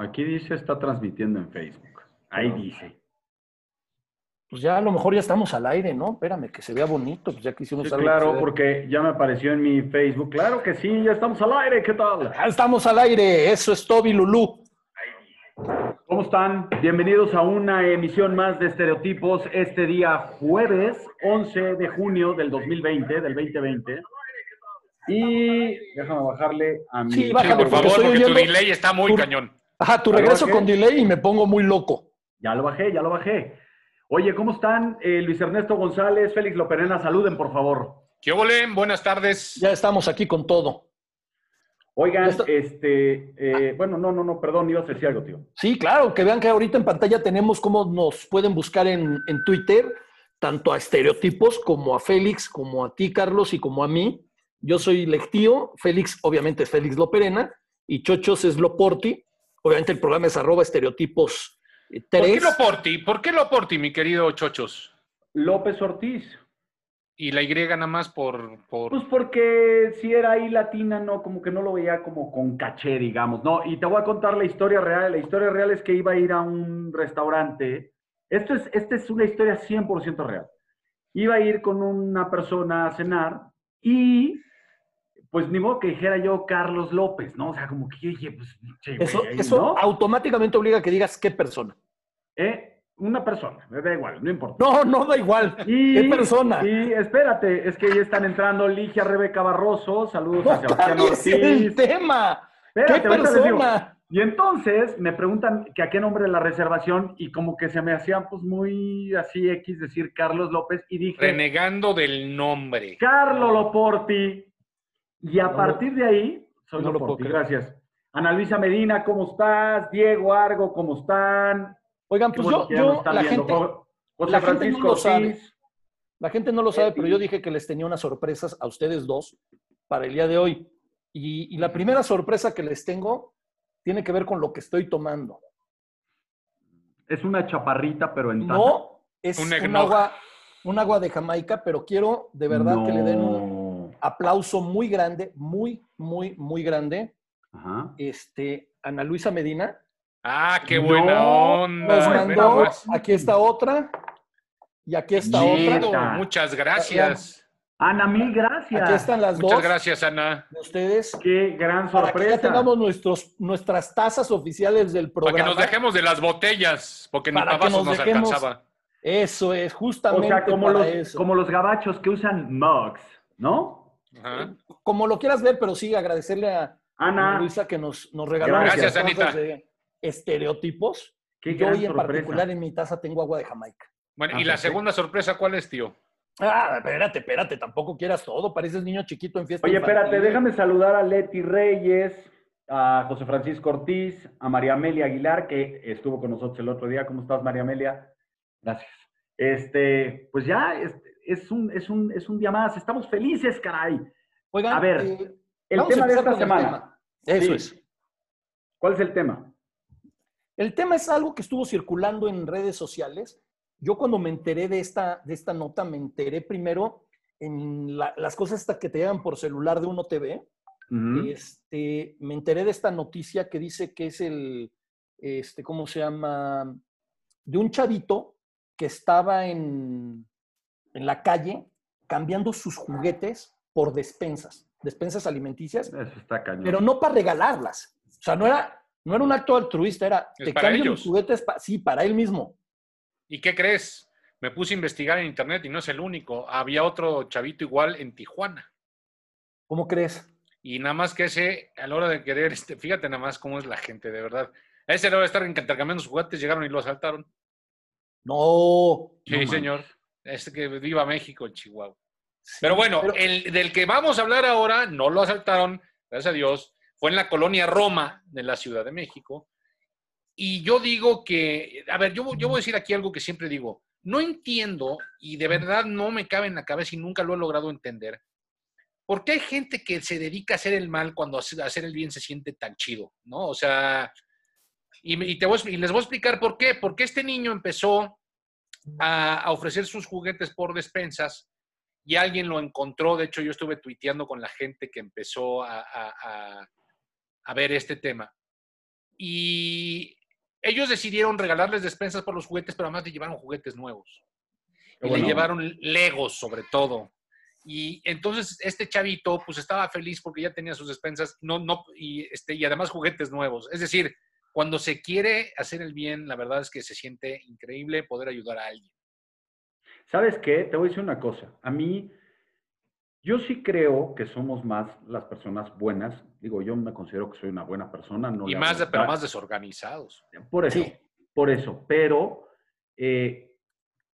Aquí dice está transmitiendo en Facebook. Ahí dice. Pues ya a lo mejor ya estamos al aire, ¿no? Espérame, que se vea bonito, pues ya que hicimos Sí, claro, que porque ya me apareció en mi Facebook. Claro que sí, ya estamos al aire. ¿Qué tal? Ya estamos al aire, eso es Toby Lulú. ¿Cómo están? Bienvenidos a una emisión más de Estereotipos este día jueves 11 de junio del 2020, del 2020. Y déjame bajarle a mi... Sí, Sí, bájale, por favor, porque tu delay está muy tu- cañón. Ajá, tu ¿Ya lo regreso con delay y me pongo muy loco. Ya lo bajé, ya lo bajé. Oye, ¿cómo están? Eh, Luis Ernesto González, Félix Loperena, saluden, por favor. ¿Qué ole? Buenas tardes. Ya estamos aquí con todo. Oigan, este... eh, bueno, no, no, no, perdón, ibas a decir algo, tío. Sí, claro, que vean que ahorita en pantalla tenemos cómo nos pueden buscar en, en Twitter, tanto a estereotipos como a Félix, como a ti, Carlos, y como a mí. Yo soy Lectío, Félix obviamente es Félix Loperena, y Chochos es Loporti. Obviamente el programa es arroba estereotipos eh, ¿Por qué 3. lo porti? ¿Por qué lo porti, mi querido Chochos? López Ortiz. Y la Y nada más por... por... Pues porque si era ahí latina, no, como que no lo veía como con caché, digamos. No, y te voy a contar la historia real. La historia real es que iba a ir a un restaurante. Esto es, esta es una historia 100% real. Iba a ir con una persona a cenar y pues ni modo que dijera yo Carlos López, ¿no? O sea, como que yo dije, pues, che, Eso, ahí, eso ¿no? automáticamente obliga a que digas qué persona. Eh, una persona, me da igual, no importa. No, no da igual. Y, ¿Qué persona? Y espérate, es que ya están entrando Ligia Rebeca Barroso, saludos a Sebastián el Ortiz. tema. Espérate, ¿Qué persona? Y entonces me preguntan que a qué nombre la reservación y como que se me hacía pues muy así X decir Carlos López y dije Renegando del nombre. Carlo Loporti. Y a No partir de ahí, soy no lo creer. gracias. Ana Luisa Medina, ¿cómo estás? Diego Argo, ¿cómo están? Oigan, pues bueno yo, yo la viendo. gente, Jo- José la gente no Francisco lo sabe. La gente no lo sabe, pero yo dije que les tenía unas sorpresas a ustedes dos para el día de hoy. Y, y la primera sorpresa que les tengo tiene que ver con lo que estoy tomando. Es una chaparrita, pero en taza. No es Un agua, un agua de Jamaica, pero quiero de verdad que le den un. Aplauso muy grande, muy, muy, muy grande. Ajá. Este, Ana Luisa Medina Ah, qué buena nos onda. no, Ve mandó, aquí está otra, y aquí está otra. Muchas gracias. Ana, mil gracias. Aquí están las Muchas dos gracias, Ana. de ustedes. Qué gran Para que sorpresa. ya tengamos nuestros, nuestras tazas oficiales del Para que programa. nos dejemos de las botellas, porque ni Para que vasos nos nos dejemos- alcanzaba. Eso es, o justamente sea, como para los, eso. como los gabachos que usan mugs, ¿no? Ajá. Como lo quieras ver, pero sí, agradecerle a Ana, Luisa que nos, nos regaló Gracias, Anita. de estereotipos. qué Yo hoy en sorpresa. particular en mi taza tengo agua de Jamaica. Bueno, Ah, ¿y la perfecto. segunda sorpresa cuál es, tío? Ah, espérate, espérate, tampoco quieras todo. Pareces niño chiquito en fiesta. Oye, infantil. espérate, déjame saludar a Leti Reyes, a José Francisco Ortiz, a María Amelia Aguilar, que estuvo con nosotros el otro día. ¿Cómo estás, María Amelia? Gracias. Este, pues ya, es, es un, es, un, es un día más. Estamos felices, caray. Oigan, a ver, eh, El tema de esta semana. Eso Sí. es. ¿Cuál es el tema? El tema es algo que estuvo circulando en redes sociales. Yo cuando me enteré de esta, de esta nota, me enteré primero en la- las cosas hasta que te llegan por celular de Uno TV. Este, me enteré de esta noticia que dice que es el, este, ¿cómo se llama? De un chavito que estaba en, en la calle cambiando sus juguetes por despensas, despensas alimenticias, Eso está cañón. pero no para regalarlas. O sea, no era, no era un acto altruista, era, Es te cambio ellos. mis juguetes, pa- sí, para él mismo. ¿Y qué crees? Me puse a investigar en internet y no es el único. Había otro chavito igual en Tijuana. ¿Cómo crees? Y nada más que ese, a la hora de querer, este, fíjate nada más cómo es la gente, de verdad. A ese a la hora de estar intercambiando sus juguetes, llegaron y lo asaltaron. No. Sí, No señor. Este que viva México, en Chihuahua. Sí, Pero bueno, pero- el del que vamos a hablar ahora, no lo asaltaron, gracias a Dios, fue en la colonia Roma de la Ciudad de México. Y yo digo que, a ver, yo, yo voy a decir aquí algo que siempre digo, no entiendo y de verdad no me cabe en la cabeza y nunca lo he logrado entender. ¿Por qué hay gente que se dedica a hacer el mal cuando hace- hacer el bien se siente tan chido? ¿No? O sea, y, y te voy y les voy a explicar por qué. Porque este niño empezó a, a ofrecer sus juguetes por despensas y alguien lo encontró. De hecho, yo estuve tuiteando con la gente que empezó a, a- a- ver este tema. y ellos decidieron regalarles despensas por los juguetes, pero además le llevaron juguetes nuevos. Y le llevaron Legos sobre todo. Y entonces este chavito pues estaba feliz porque ya tenía sus despensas no, no, y, este, y además juguetes nuevos. Es decir, cuando se quiere hacer el bien, la verdad es que se siente increíble poder ayudar a alguien. ¿Sabes qué? Te voy a decir una cosa. A mí, yo sí creo que somos más las personas buenas. Digo, yo me considero que soy una buena persona. No y más, de- pero más desorganizados. Por eso, Sí. por eso. Pero, eh,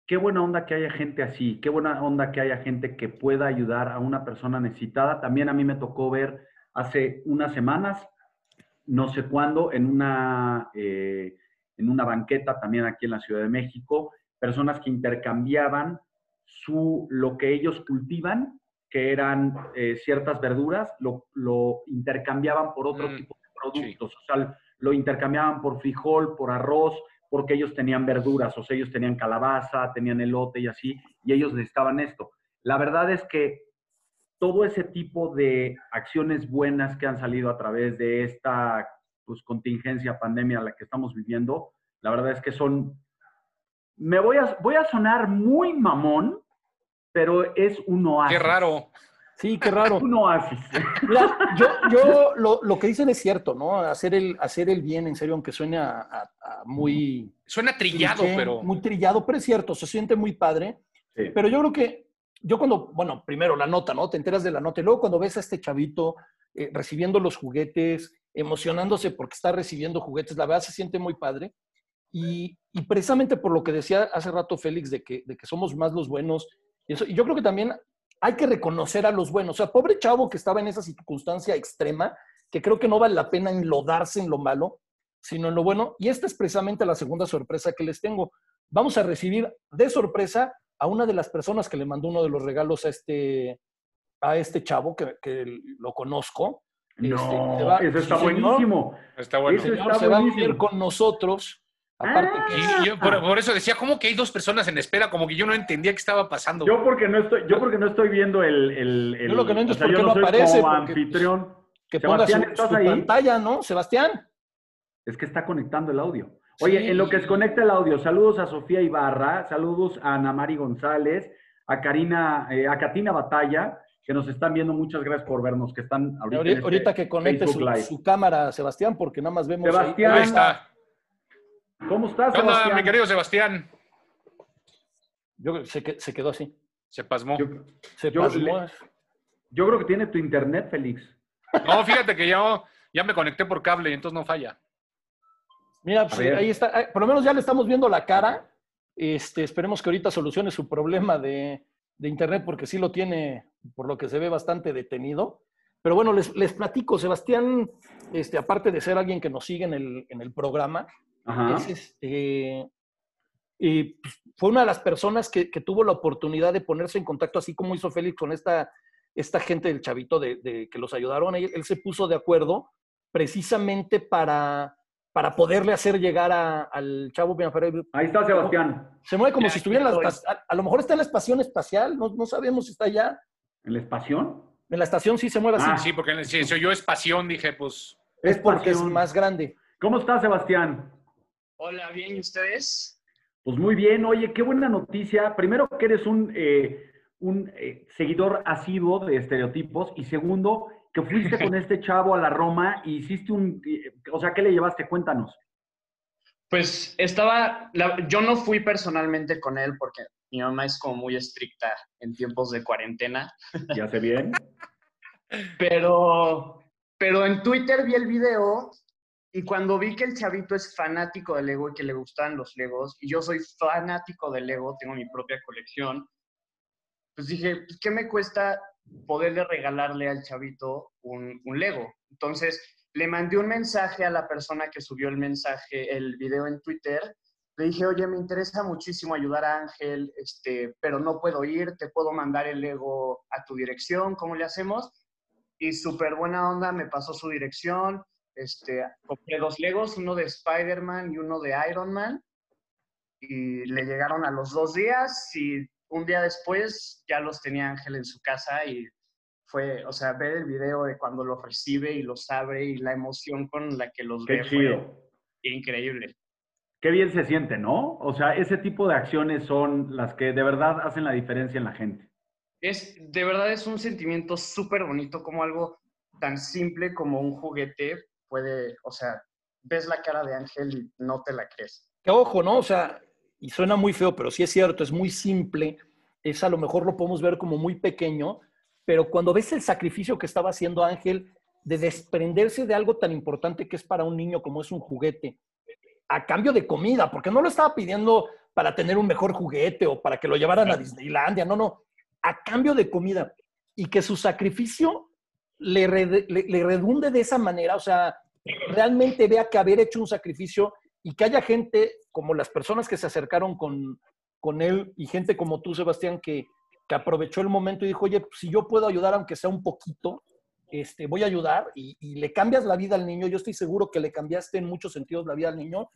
qué buena onda que haya gente así. Qué buena onda que haya gente que pueda ayudar a una persona necesitada. También a mí me tocó ver hace unas semanas, no sé cuándo, en una, eh, en una banqueta también aquí en la Ciudad de México, personas que intercambiaban su, lo que ellos cultivan, que eran eh, ciertas verduras, lo, lo intercambiaban por otro Mm, tipo de productos. O sea, lo intercambiaban por frijol, por arroz, porque ellos tenían verduras, o sea, ellos tenían calabaza, tenían elote y así, y ellos necesitaban esto. La verdad es que todo ese tipo de acciones buenas que han salido a través de esta pues, contingencia, pandemia a la que estamos viviendo, la verdad es que son... Me voy a, voy a sonar muy mamón, pero es un oasis. Qué raro. Sí, qué raro. Un oasis. Mira, yo, yo lo, lo que dicen es cierto, ¿no? Hacer el, hacer el bien, en serio, aunque suene a, a- a muy... Suena trillado, cliché, pero Muy trillado, pero es cierto, se siente muy padre. Sí. Pero yo creo que, yo cuando, bueno, primero la nota, ¿no? Te enteras de la nota y luego cuando ves a este chavito eh, recibiendo los juguetes, emocionándose porque está recibiendo juguetes, la verdad se siente muy padre. Y, y precisamente por lo que decía hace rato Félix, de que, de que somos más los buenos, y, eso, y yo creo que también hay que reconocer a los buenos. O sea, pobre chavo que estaba en esa circunstancia extrema, que creo que no vale la pena enlodarse en lo malo, sino en lo bueno. Y esta es precisamente la segunda sorpresa que les tengo. Vamos a recibir de sorpresa a una de las personas que le mandó uno de los regalos a este, a este chavo, que, que lo conozco. No, Este, se va- eso está señor. buenísimo. está bueno. Señor, está se va a unir con nosotros. Aparte Ah. que Y yo por, por eso decía, ¿cómo que hay dos personas en espera? Como que yo no entendía qué estaba pasando. Yo porque no estoy, yo porque no estoy viendo el, el, el- Yo lo que no entiendo es por qué no aparece, como porque, pues, anfitrión. que ponga su, pantalla, ¿no? Sebastián. Es que está conectando el audio. Oye, Sí. en lo que se conecta el audio, saludos a Sofía Ibarra, saludos a Ana Mari González, a Karina, eh, a Katina Batalla, que nos están viendo. Muchas gracias por vernos, que están ahorita. en este ahorita que conecte su, cámara, Sebastián, porque nada más vemos. Sebastián. Ahí está. ¿Cómo estás, ¿Qué onda, Sebastián? mi querido Sebastián? Yo creo que se, que- se quedó así. Se pasmó. Yo, Se Yo pasmó. yo creo que tiene tu internet, Félix. No, fíjate que yo ya me conecté por cable y entonces no falla. Mira, pues, ahí está. Eh, Por lo menos ya le estamos viendo la cara. Este, esperemos que ahorita solucione su problema de, de internet, porque sí lo tiene, por lo que se ve, bastante detenido. Pero bueno, les, les platico, Sebastián, este, aparte de ser alguien que nos sigue en el, en el programa, es, este, pues, fue una de las personas que, que tuvo la oportunidad de ponerse en contacto, así como hizo Félix con esta, esta gente del chavito de, de que los ayudaron. Él, él se puso de acuerdo precisamente para, para poderle hacer llegar a- al chavo. Ahí está Sebastián, Se mueve como Ya, si estuviera en la estación. A, a lo mejor está en la estación espacial, no, no sabemos si está allá. en la espación. En la estación sí se mueve así. Ah. Sí, porque si se oyó es pasión, dije, pues. es porque es más grande. ¿Cómo estás, Sebastián? Hola, bien, ¿y ustedes? Pues muy bien, oye, qué buena noticia. Primero que eres un, eh, un eh, seguidor asiduo de estereotipos y segundo que fuiste con este chavo a la Roma y hiciste un, o sea, ¿qué le llevaste? Cuéntanos. Pues estaba, la- yo no fui personalmente con él porque mi mamá es como muy estricta en tiempos de cuarentena, ¿Ya sé bien? pero, pero en Twitter vi el video y cuando vi que el chavito es fanático del Lego y que le gustan los Legos, y yo soy fanático del Lego, tengo mi propia colección, pues dije, pues, ¿qué me cuesta poderle regalarle al chavito un, un Lego? Entonces, le mandé un mensaje a la persona que subió el mensaje, el video en Twitter. Le dije, oye, me interesa muchísimo ayudar a Ángel, este, pero no puedo ir, te puedo mandar el Lego a tu dirección, ¿cómo le hacemos? Y súper buena onda, me pasó su dirección, este, compré dos Legos, uno de Spider-Man y uno de Iron Man, y le llegaron a los dos días y un día después ya los tenía Ángel en su casa y fue, o sea, ver el video de cuando los recibe y los abre y la emoción con la que los Qué ve. fue- increíble. Qué bien se siente, ¿no? O sea, ese tipo de acciones son las que de verdad hacen la diferencia en la gente. Es, de verdad es un sentimiento súper bonito como algo tan simple como un juguete puede, o sea, ves la cara de Ángel y no te la crees. Que ojo, ¿no? O sea, y suena muy feo, pero sí es cierto, es muy simple. Es a lo mejor lo podemos ver como muy pequeño, pero cuando ves el sacrificio que estaba haciendo Ángel de desprenderse de algo tan importante que es para un niño como es un juguete, a cambio de comida, porque no lo estaba pidiendo para tener un mejor juguete o para que lo llevaran a Disneylandia, no, no, a cambio de comida. Y que su sacrificio le, le redunde de esa manera, o sea, realmente vea que haber hecho un sacrificio y que haya gente como las personas que se acercaron con, con él y gente como tú, Sebastián, que, que aprovechó el momento y dijo, oye, pues, si yo puedo ayudar aunque sea un poquito, este, voy a ayudar y, le cambias la vida al niño. Yo estoy seguro que le cambiaste en muchos sentidos la vida al niño.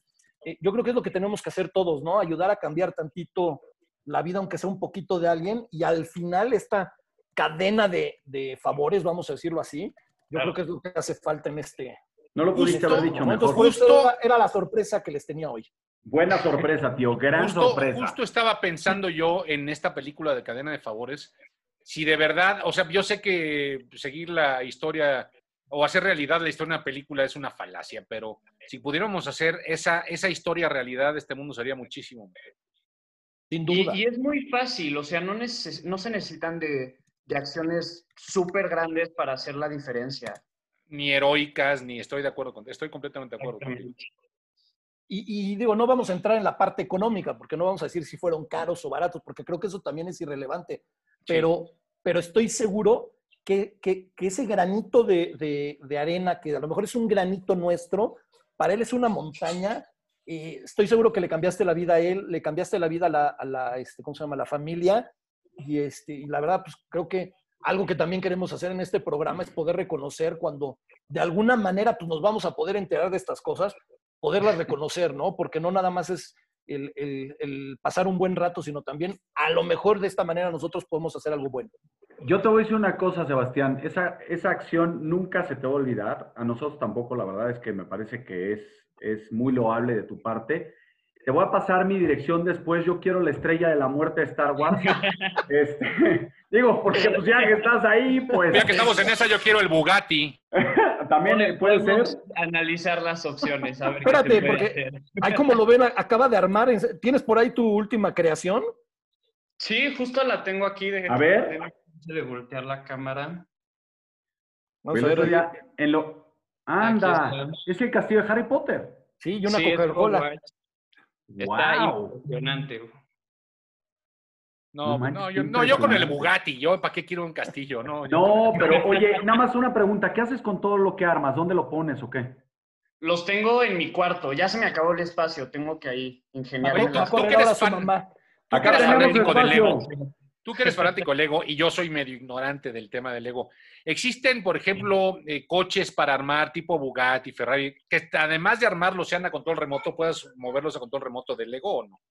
Eh, yo creo que es lo que tenemos que hacer todos, ¿no? Ayudar a cambiar tantito la vida, aunque sea un poquito de alguien. Y al final esta cadena de, de favores, vamos a decirlo así, yo creo que es lo que hace falta en este, no lo pudiste haber dicho mejor. Justo era, la sorpresa que les tenía hoy. Buena sorpresa, tío, gran sorpresa. Justo estaba pensando yo en esta película de cadena de favores, si de verdad, o sea, yo sé que seguir la historia o hacer realidad la historia de una película es una falacia, pero si pudiéramos hacer esa, esa historia realidad, este mundo sería muchísimo mejor. Sin duda. Y, es muy fácil, o sea, no, no se necesitan de, de acciones súper grandes para hacer la diferencia ni heroicas, ni estoy de acuerdo con, estoy completamente de acuerdo Y, digo, no vamos a entrar en la parte económica, porque no vamos a decir si fueron caros o baratos, porque creo que eso también es irrelevante. Pero, pero estoy seguro que, que, ese granito de, de, arena, que a lo mejor es un granito nuestro, para él es una montaña. y estoy seguro que le cambiaste la vida a él, le cambiaste la vida a la, a la este, ¿cómo se llama? la familia. Y, este, y la verdad, pues creo que algo que también queremos hacer en este programa es poder reconocer cuando de alguna manera pues, nos vamos a poder enterar de estas cosas, poderlas reconocer, ¿no? Porque no nada más es el, pasar un buen rato, sino también a lo mejor de esta manera nosotros podemos hacer algo bueno. Yo te voy a decir una cosa, Sebastián, esa, esa acción nunca se te va a olvidar, a nosotros tampoco, la verdad es que me parece que es, es muy loable de tu parte te voy a pasar mi dirección después. Yo quiero la estrella de la muerte de Star Wars. Este, digo, porque pues ya que estás ahí, pues. Ya que estamos en esa, yo quiero el Bugatti. También puede ser. Analizar las opciones. A ver Espérate, porque ahí como lo ven, acaba de armar. ¿Tienes por ahí tu última creación? Sí, justo la tengo aquí. De a ver. De voltear la cámara. Vamos a ver. en lo... Anda, es el castillo de Harry Potter. Sí, y una Coca-Cola. Está impresionante. No, no, yo, no, yo con el Bugatti, yo para qué quiero un castillo, no. No, pero oye, nada más una pregunta, ¿qué haces con todo lo que armas? ¿Dónde lo pones o qué? Los tengo en mi cuarto, ya se me acabó el espacio, tengo que ahí ingeniar. Tú, que eres, fan, tú que eres fanático del Lego, y yo soy medio ignorante del tema del Lego. ¿Existen, por ejemplo, eh, coches para armar tipo Bugatti, Ferrari, que además de armarlos sean a control remoto, puedas moverlos a control remoto del Lego o no?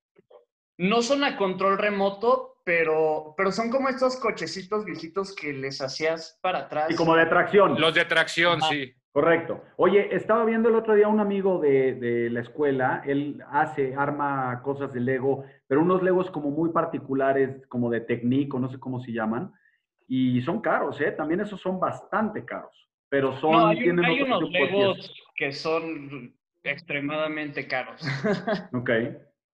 No son a control remoto, pero, pero son como estos cochecitos viejitos que les hacías para atrás. Y como de tracción. Los de tracción, sí. Correcto. Oye, estaba viendo el otro día un amigo de, de, la escuela, él hace, arma cosas de Lego, pero unos Legos como muy particulares, como de Technique, o no sé cómo se llaman, y son caros, ¿eh? También esos son bastante caros, pero son... No, hay, unos Legos que son extremadamente caros. ok.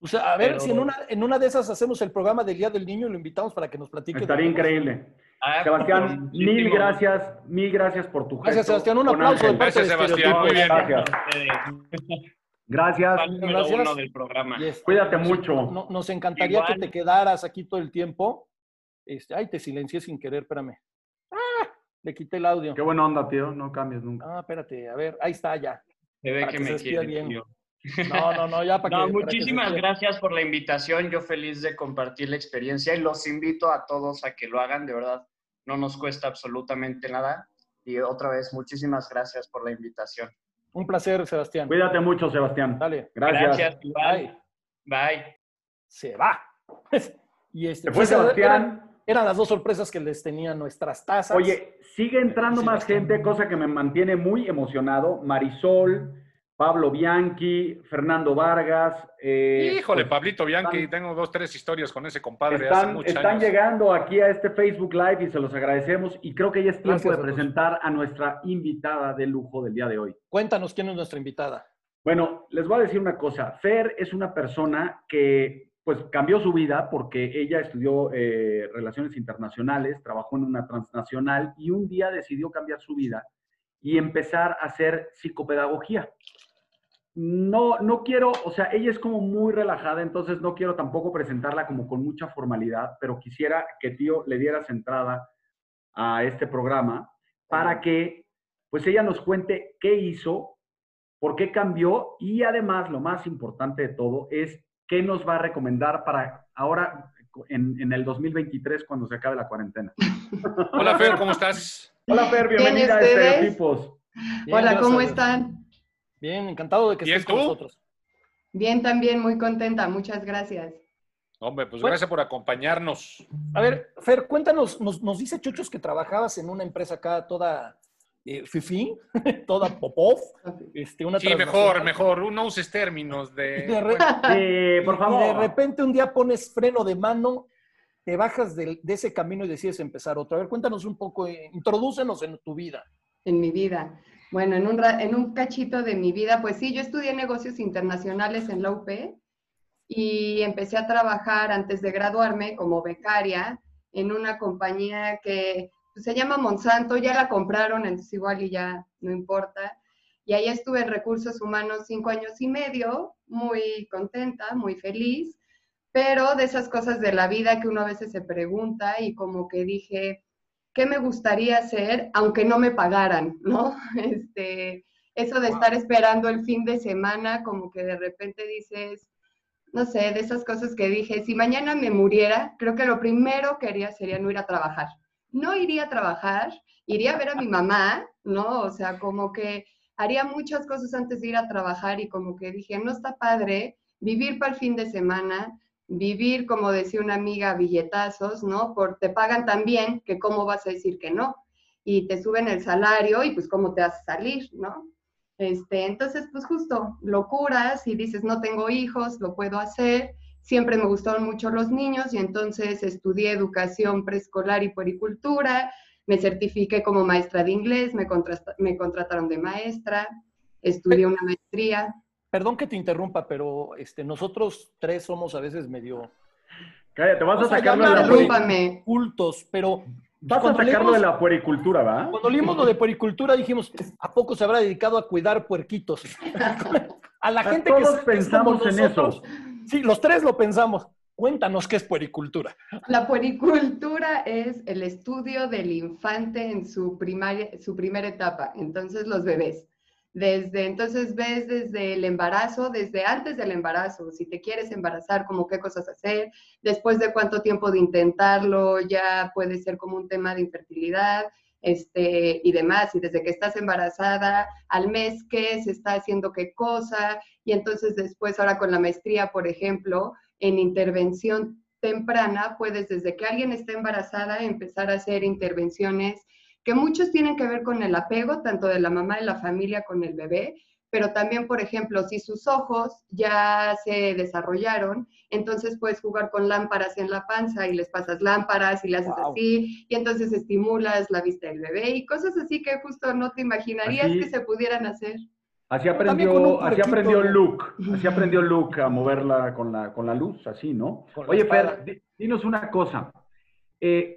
O sea, a ver si en una, en una de esas hacemos el programa del Día del Niño y lo invitamos para que nos platique. Estaría increíble. Ah, Sebastián, mil gracias, mil gracias por tu gesto. Gracias, Sebastián. Un aplauso de parte gracias, Sebastián. Muy bien. Gracias. Gracias. gracias. del programa. Cuídate mucho. nos encantaría que te quedaras aquí todo el tiempo. Este, ay, te silencié sin querer, espérame. ¡Ah! Le quité el audio. Qué buena onda, tío. No cambies nunca. Ah, espérate. A ver, ahí está ya. Se ve que, me quiere, bien. No, no, no, ya para no, Muchísimas gracias por la invitación. Yo feliz de compartir la experiencia y los invito a todos a que lo hagan. De verdad, no nos cuesta absolutamente nada. Y otra vez, muchísimas gracias por la invitación. Un placer, Sebastián. Cuídate mucho, Sebastián. Dale. Gracias. Gracias. Bye. Bye. Se va. y este, fue Sebastián. Eran, las dos sorpresas que les tenían nuestras tazas. Oye, sigue entrando más gente, cosa que me mantiene muy emocionado. Marisol, Pablo Bianchi, Fernando Vargas. eh, Híjole, pues, Pablito Bianchi, están- tengo dos, tres historias con ese compadre hace Están, muchos están años. llegando aquí a este Facebook Live y se los agradecemos. Y creo que ya es tiempo Gracias de presentar a nuestra invitada de lujo del día de hoy. Cuéntanos quién es nuestra invitada. Bueno, les voy a decir una cosa. Fer es una persona que pues cambió su vida porque ella estudió eh, relaciones internacionales, trabajó en una transnacional y un día decidió cambiar su vida y empezar a hacer psicopedagogía. No, no quiero, o sea, ella es como muy relajada, entonces no quiero tampoco presentarla como con mucha formalidad, pero quisiera que tío le dieras entrada a este programa para que pues ella nos cuente qué hizo, por qué cambió y además lo más importante de todo es qué nos va a recomendar para ahora en, en el 2023 cuando se acabe la cuarentena. Hola, Fer, ¿cómo estás? Hola Fer, bienvenida a? Estereotipos. Bien, Hola, ¿cómo están? Bien, encantado de que estés con nosotros. Bien, también muy contenta, muchas gracias. Hombre, pues Bueno. gracias por acompañarnos. A ver, Fer, cuéntanos, nos, nos dice Chuchos que trabajabas en una empresa acá toda eh, toda popov, este, una Sí, mejor, mejor. No uses términos Y de, de... re- por y favor. de repente un día pones freno de mano, te bajas de, ese camino y decides empezar otro. A ver, cuéntanos un poco, eh, introdúcenos en tu vida. En mi vida. Bueno, en un, ra- en un cachito de mi vida, pues sí, yo estudié negocios internacionales en la UP y empecé a trabajar antes de graduarme como becaria en una compañía que pues, se llama Monsanto, ya la compraron, entonces igual y ya no importa. Y ahí estuve en recursos humanos cinco años y medio, muy contenta, muy feliz, pero de esas cosas de la vida que uno a veces se pregunta y como que dije, ¿qué me gustaría hacer aunque no me pagaran, no? Este, eso de estar esperando el fin de semana, como que de repente dices, no sé, de esas cosas que dije, si mañana me muriera, creo que lo primero que haría sería no ir a trabajar. No iría a trabajar, iría a ver a mi mamá, ¿no? O sea, como que haría muchas cosas antes de ir a trabajar y como que dije, no está padre vivir para el fin de semana, vivir, como decía una amiga, billetazos, ¿no? Por te pagan tan bien que cómo vas a decir que no. Y te suben el salario y pues cómo te vas a salir, ¿no? Este, entonces, pues justo, locuras y dices, no tengo hijos, lo puedo hacer. Siempre me gustaron mucho los niños y entonces estudié educación preescolar y puericultura, me certifiqué como maestra de inglés, me, me contrataron de maestra, estudié una maestría. Perdón que te interrumpa, pero este, nosotros tres somos a veces medio Cállate, vas a Vamos a sacarlo de la cultos, pero Vas a sacarlo de la puericultura, ¿va? Cuando leímos lo de puericultura dijimos, ¿a poco se habrá dedicado a cuidar puerquitos? a la A gente que todos que pensamos en nosotros. Sí, los tres lo pensamos. Cuéntanos qué es puericultura. La puericultura es el estudio del infante en su, primaria, su primera etapa, entonces los bebés. Desde entonces ves desde el embarazo, desde antes del embarazo, si te quieres embarazar, como qué cosas hacer, después de cuánto tiempo de intentarlo, ya puede ser como un tema de infertilidad, este, y demás, y desde que estás embarazada, al mes qué se está haciendo qué cosa, y entonces después ahora con la maestría, por ejemplo, en intervención temprana, puedes desde que alguien está embarazada empezar a hacer intervenciones que muchos tienen que ver con el apego, tanto de la mamá y la familia con el bebé, pero también, por ejemplo, si sus ojos ya se desarrollaron, entonces puedes jugar con lámparas en la panza y les pasas lámparas y le haces Wow. así, y entonces estimulas la vista del bebé y cosas así que justo no te imaginarías Así- que se pudieran hacer. Así aprendió, así aprendió Luke, así aprendió Luke a moverla con la, con la luz, así, ¿no? Oye. Fer, di- dinos una cosa. Eh,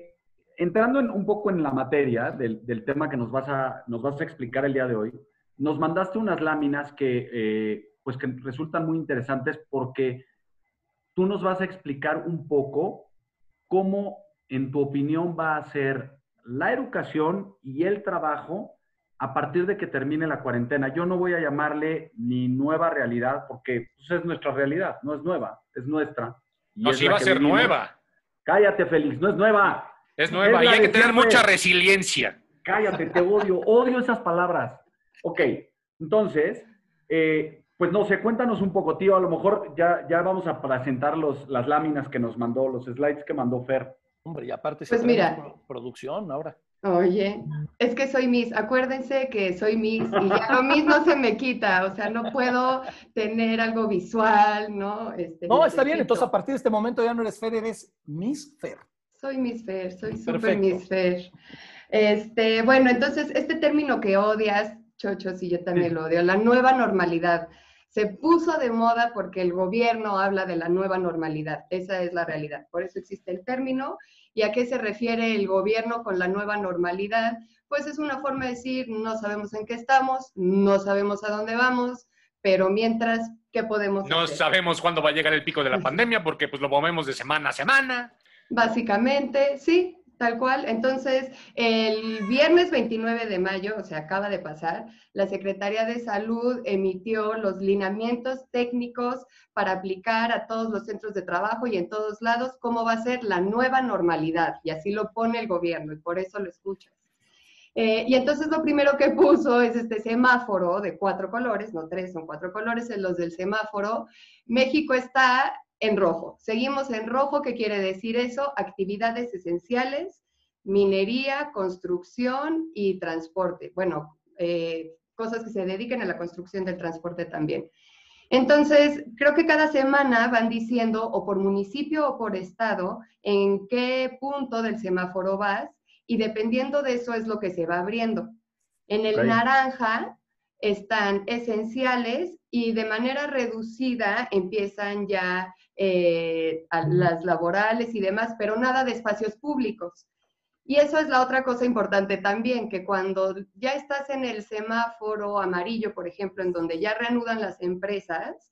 entrando en- un poco en la materia del, del tema que nos vas, a, nos vas a explicar el día de hoy, nos mandaste unas láminas que, eh, pues que resultan muy interesantes porque tú nos vas a explicar un poco cómo, en tu opinión, va a ser la educación y el trabajo a partir de que termine la cuarentena. Yo no voy a llamarle ni nueva realidad porque pues, es nuestra realidad, no es nueva, es nuestra. Y No, es la va a ser vivimos. nueva. Cállate, Félix, no es nueva. Es nueva Es y hay que tener siempre. mucha resiliencia. Cállate, te odio, odio esas palabras. Ok, entonces, eh, pues no sé, cuéntanos un poco, tío. A lo mejor ya, ya vamos a presentar los, las láminas que nos mandó, los slides que mandó Fer. Hombre, y aparte se Pues trae mira. pro- producción ahora. Oye, es que soy Miss, acuérdense que soy Miss y ya lo Miss no se me quita, o sea, no puedo tener algo visual, ¿no? Este, no, está bien, entonces a partir de este momento ya no eres Fer, eres Miss Fer. Soy Miss Fer, soy súper Miss Fer. Este, bueno, entonces este término que odias, Chocho, sí, yo también lo odio, la nueva normalidad. Se puso de moda porque el gobierno habla de la nueva normalidad, esa es la realidad, por eso existe el término ¿Y a qué se refiere el gobierno con la nueva normalidad? Pues es una forma de decir, no sabemos en qué estamos, no sabemos a dónde vamos, pero mientras, ¿qué podemos no hacer? No sabemos cuándo va a llegar el pico de la pandemia porque pues lo movemos de semana a semana. Básicamente, sí, Tal cual. Entonces, el viernes 29 de mayo, o sea, acaba de pasar, la Secretaría de Salud emitió los lineamientos técnicos para aplicar a todos los centros de trabajo y en todos lados cómo va a ser la nueva normalidad. Y así lo pone el gobierno y por eso lo escuchas. Eh, y entonces lo primero que puso es este semáforo de cuatro colores, no tres, son cuatro colores, en los del semáforo. México está en rojo. Seguimos en rojo, ¿qué quiere decir eso? Actividades esenciales, minería, construcción y transporte. Bueno, eh, cosas que se dediquen a la construcción del transporte también. Entonces, creo que cada semana van diciendo, o por municipio o por estado, en qué punto del semáforo vas, y dependiendo de eso es lo que se va abriendo. En el naranja están esenciales y de manera reducida empiezan ya eh, las laborales y demás, pero nada de espacios públicos. Y eso es la otra cosa importante también, que cuando ya estás en el semáforo amarillo, por ejemplo, en donde ya reanudan las empresas,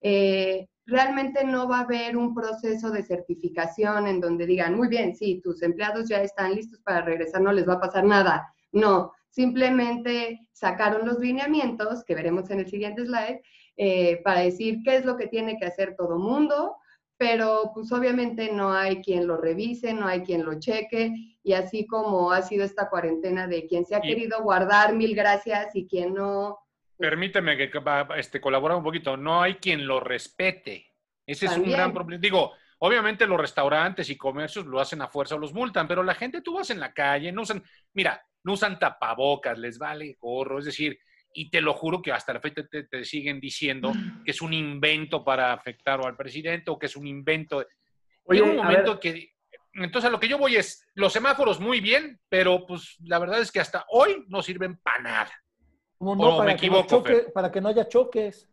eh, realmente no va a haber un proceso de certificación en donde digan, muy bien, sí, tus empleados ya están listos para regresar, no les va a pasar nada. No, simplemente sacaron los lineamientos, que veremos en el siguiente slide, eh, para decir qué es lo que tiene que hacer todo mundo, pero pues obviamente no hay quien lo revise, no hay quien lo cheque, y así como ha sido esta cuarentena de quien se ha querido guardar, mil gracias, y quien no... Pues Permíteme que este, colaborar un poquito, no hay quien lo respete. Ese es un gran problema. Digo, obviamente los restaurantes y comercios lo hacen a fuerza o los multan, pero la gente tú vas en la calle, no usan, mira, no usan tapabocas, les vale gorro, es decir, y te lo juro que hasta la fecha te, siguen diciendo que es un invento para afectar o al presidente o que es un invento. Oye, un momento que... Entonces a lo que yo voy es, los semáforos muy bien, pero pues la verdad es que hasta hoy no sirven para nada. no, para, me equivoco, que para que no haya choques.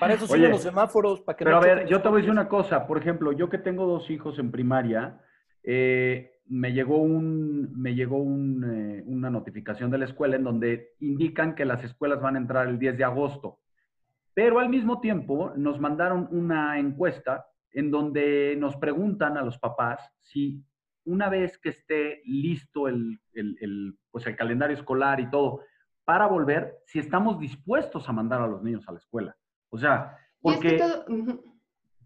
para eso sirven los semáforos. Para que pero a ver, yo te voy a decir una cosa. Por ejemplo, yo que tengo dos hijos en primaria, eh, me llegó, un, me llegó eh, una notificación de la escuela en donde indican que las escuelas van a entrar el 10 de agosto. Pero al mismo tiempo nos mandaron una encuesta en donde nos preguntan a los papás si una vez que esté listo el, pues el calendario escolar y todo para volver, si estamos dispuestos a mandar a los niños a la escuela. O sea, porque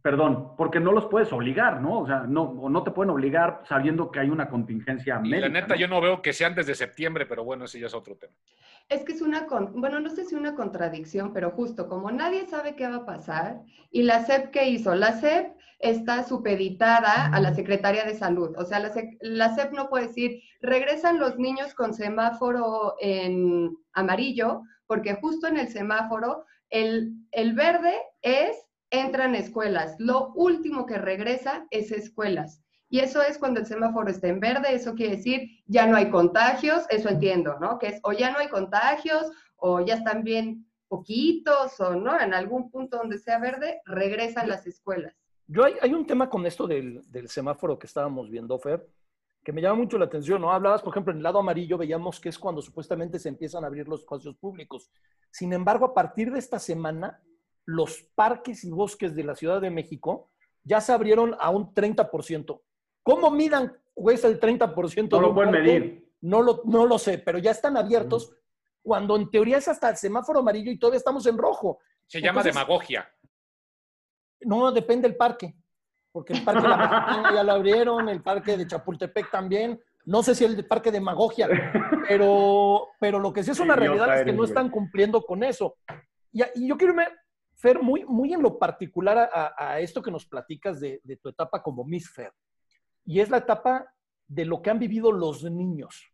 perdón, porque no los puedes obligar, ¿no? O sea, no, no te pueden obligar sabiendo que hay una contingencia médica. la neta, yo no veo que sea antes de septiembre, pero bueno, ese ya es otro tema. Es que es una, bueno, no sé si una contradicción, pero justo como nadie sabe qué va a pasar, y la SEP, ¿qué hizo? La SEP está supeditada a la Secretaría de Salud. O sea, la, la SEP no puede decir, regresan los niños con semáforo en amarillo, porque justo en el semáforo, el, el verde es entran escuelas. Lo último que regresa es escuelas. Y eso es cuando el semáforo está en verde, eso quiere decir ya no hay contagios, eso entiendo, ¿no? Que es o ya no hay contagios o ya están bien poquitos o no, en algún punto donde sea verde, regresan las escuelas. Yo hay, hay un tema con esto del, del, semáforo que estábamos viendo, Fer, que me llama mucho la atención, ¿no? Hablabas, por ejemplo, en el lado amarillo veíamos que es cuando supuestamente se empiezan a abrir los espacios públicos. Sin embargo, a partir de esta semana, los parques y bosques de la Ciudad de México ya se abrieron a un 30%. ¿Cómo midan cuesta el 30%? No lo pueden medir. No lo, no lo sé, pero ya están abiertos cuando en teoría es hasta el semáforo amarillo y todavía estamos en rojo. Se llama demagogia. No, depende del parque. Porque el parque de la Mexicana ya lo abrieron, el parque de Chapultepec también. No sé si el parque de demagogia, pero, pero lo que sí es una realidad es que no están cumpliendo con eso. Y, y yo quiero irme Fer, muy, muy en lo particular a, esto que nos platicas de, tu etapa como Miss Fer. Y es la etapa de lo que han vivido los niños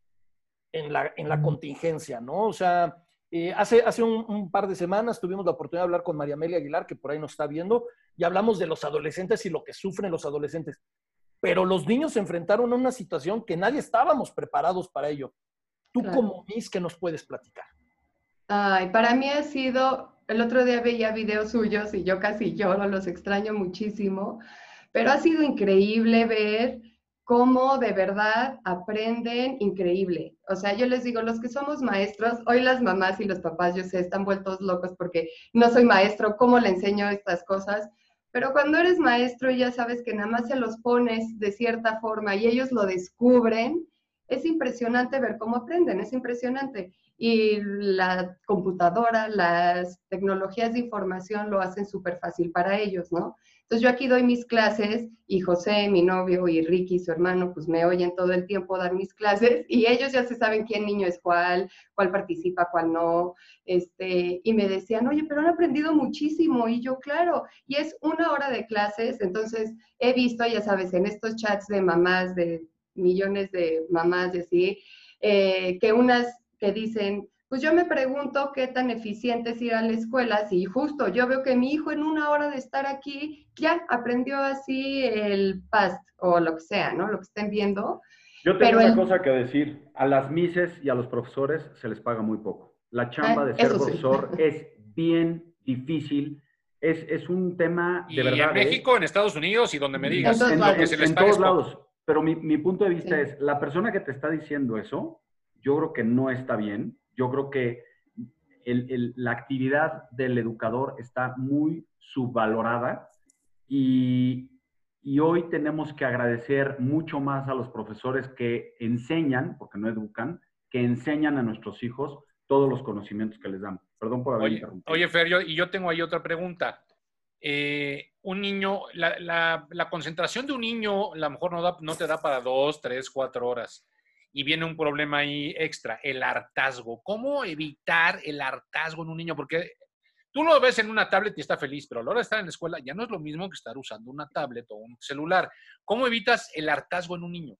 en la, en la contingencia, ¿no? O sea, eh, hace, hace un, par de semanas tuvimos la oportunidad de hablar con María Amelia Aguilar, que por ahí nos está viendo, y hablamos de los adolescentes y lo que sufren los adolescentes. Pero los niños se enfrentaron a una situación que nadie estábamos preparados para ello. Tú como Miss, ¿qué nos puedes platicar? Ay, para mí ha sido, el otro día veía videos suyos y yo casi lloro, los extraño muchísimo, pero ha sido increíble ver cómo de verdad aprenden increíble. O sea, yo les digo, los que somos maestros, hoy las mamás y los papás, yo sé, están vueltos locos porque no soy maestro, ¿cómo le enseño estas cosas? Pero cuando eres maestro ya sabes que nada más se los pones de cierta forma y ellos lo descubren, es impresionante ver cómo aprenden, es impresionante. Y la computadora, las tecnologías de información lo hacen súper fácil para ellos, ¿no? Entonces yo aquí doy mis clases y José, mi novio, y Ricky, su hermano, pues me oyen todo el tiempo dar mis clases y ellos ya se saben quién niño es cuál, cuál participa, cuál no. Este, y me decían, oye, pero han aprendido muchísimo. Y yo, claro, y es una hora de clases, entonces he visto, ya sabes, en estos chats de mamás, de millones de mamás, de así, eh, que unas que dicen, pues yo me pregunto qué tan eficiente es ir a la escuela si justo yo veo que mi hijo en una hora de estar aquí ya aprendió así el past o lo que sea, ¿no? Lo que estén viendo. Yo tengo una cosa que decir, a las mises y a los profesores se les paga muy poco. La chamba de ser profesor es bien difícil. Es, es, un tema de verdad. En ¿eh? México, en Estados Unidos y donde me digas. En, en todos lados. Pero mi, mi, punto de vista es, la persona que te está diciendo eso, yo creo que no está bien yo creo que la actividad del educador está muy subvalorada y, hoy tenemos que agradecer mucho más a los profesores que enseñan, porque no educan, que enseñan a nuestros hijos todos los conocimientos que les dan. Perdón por haber oye, interrumpido. Oye, Fer, y yo tengo ahí otra pregunta. Eh, un niño, la, concentración de un niño a lo mejor no, no te da para dos, tres, cuatro horas y viene un problema ahí extra, el hartazgo. ¿Cómo evitar el hartazgo en un niño? Porque tú lo ves en una tablet y está feliz, pero a la hora de estar en la escuela ya no es lo mismo que estar usando una tablet o un celular. ¿Cómo evitas el hartazgo en un niño?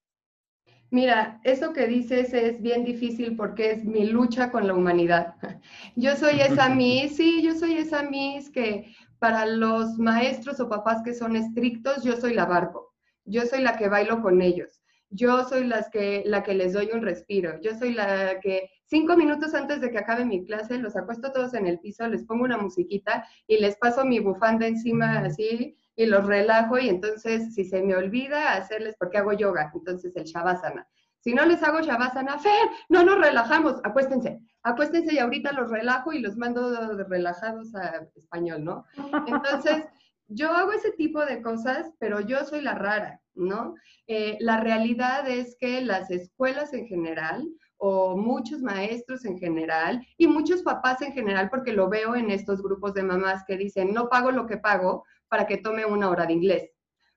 Mira, eso que dices es bien difícil porque es mi lucha con la humanidad. Yo soy esa Miss, sí, yo soy esa Miss que para los maestros o papás que son estrictos, yo soy la barco. Yo soy la que bailo con ellos yo soy las que, la que les doy un respiro, yo soy la que cinco minutos antes de que acabe mi clase los acuesto todos en el piso, les pongo una musiquita y les paso mi bufanda encima así y los relajo y entonces si se me olvida hacerles, porque hago yoga, entonces el shavasana. Si no les hago shavasana, Fer, no nos relajamos, acuéstense, acuéstense y ahorita los relajo y los mando relajados a español, ¿no? Entonces, yo hago ese tipo de cosas, pero yo soy la rara, ¿no? Eh, la realidad es que las escuelas en general o muchos maestros en general y muchos papás en general, porque lo veo en estos grupos de mamás que dicen, no pago lo que pago para que tome una hora de inglés.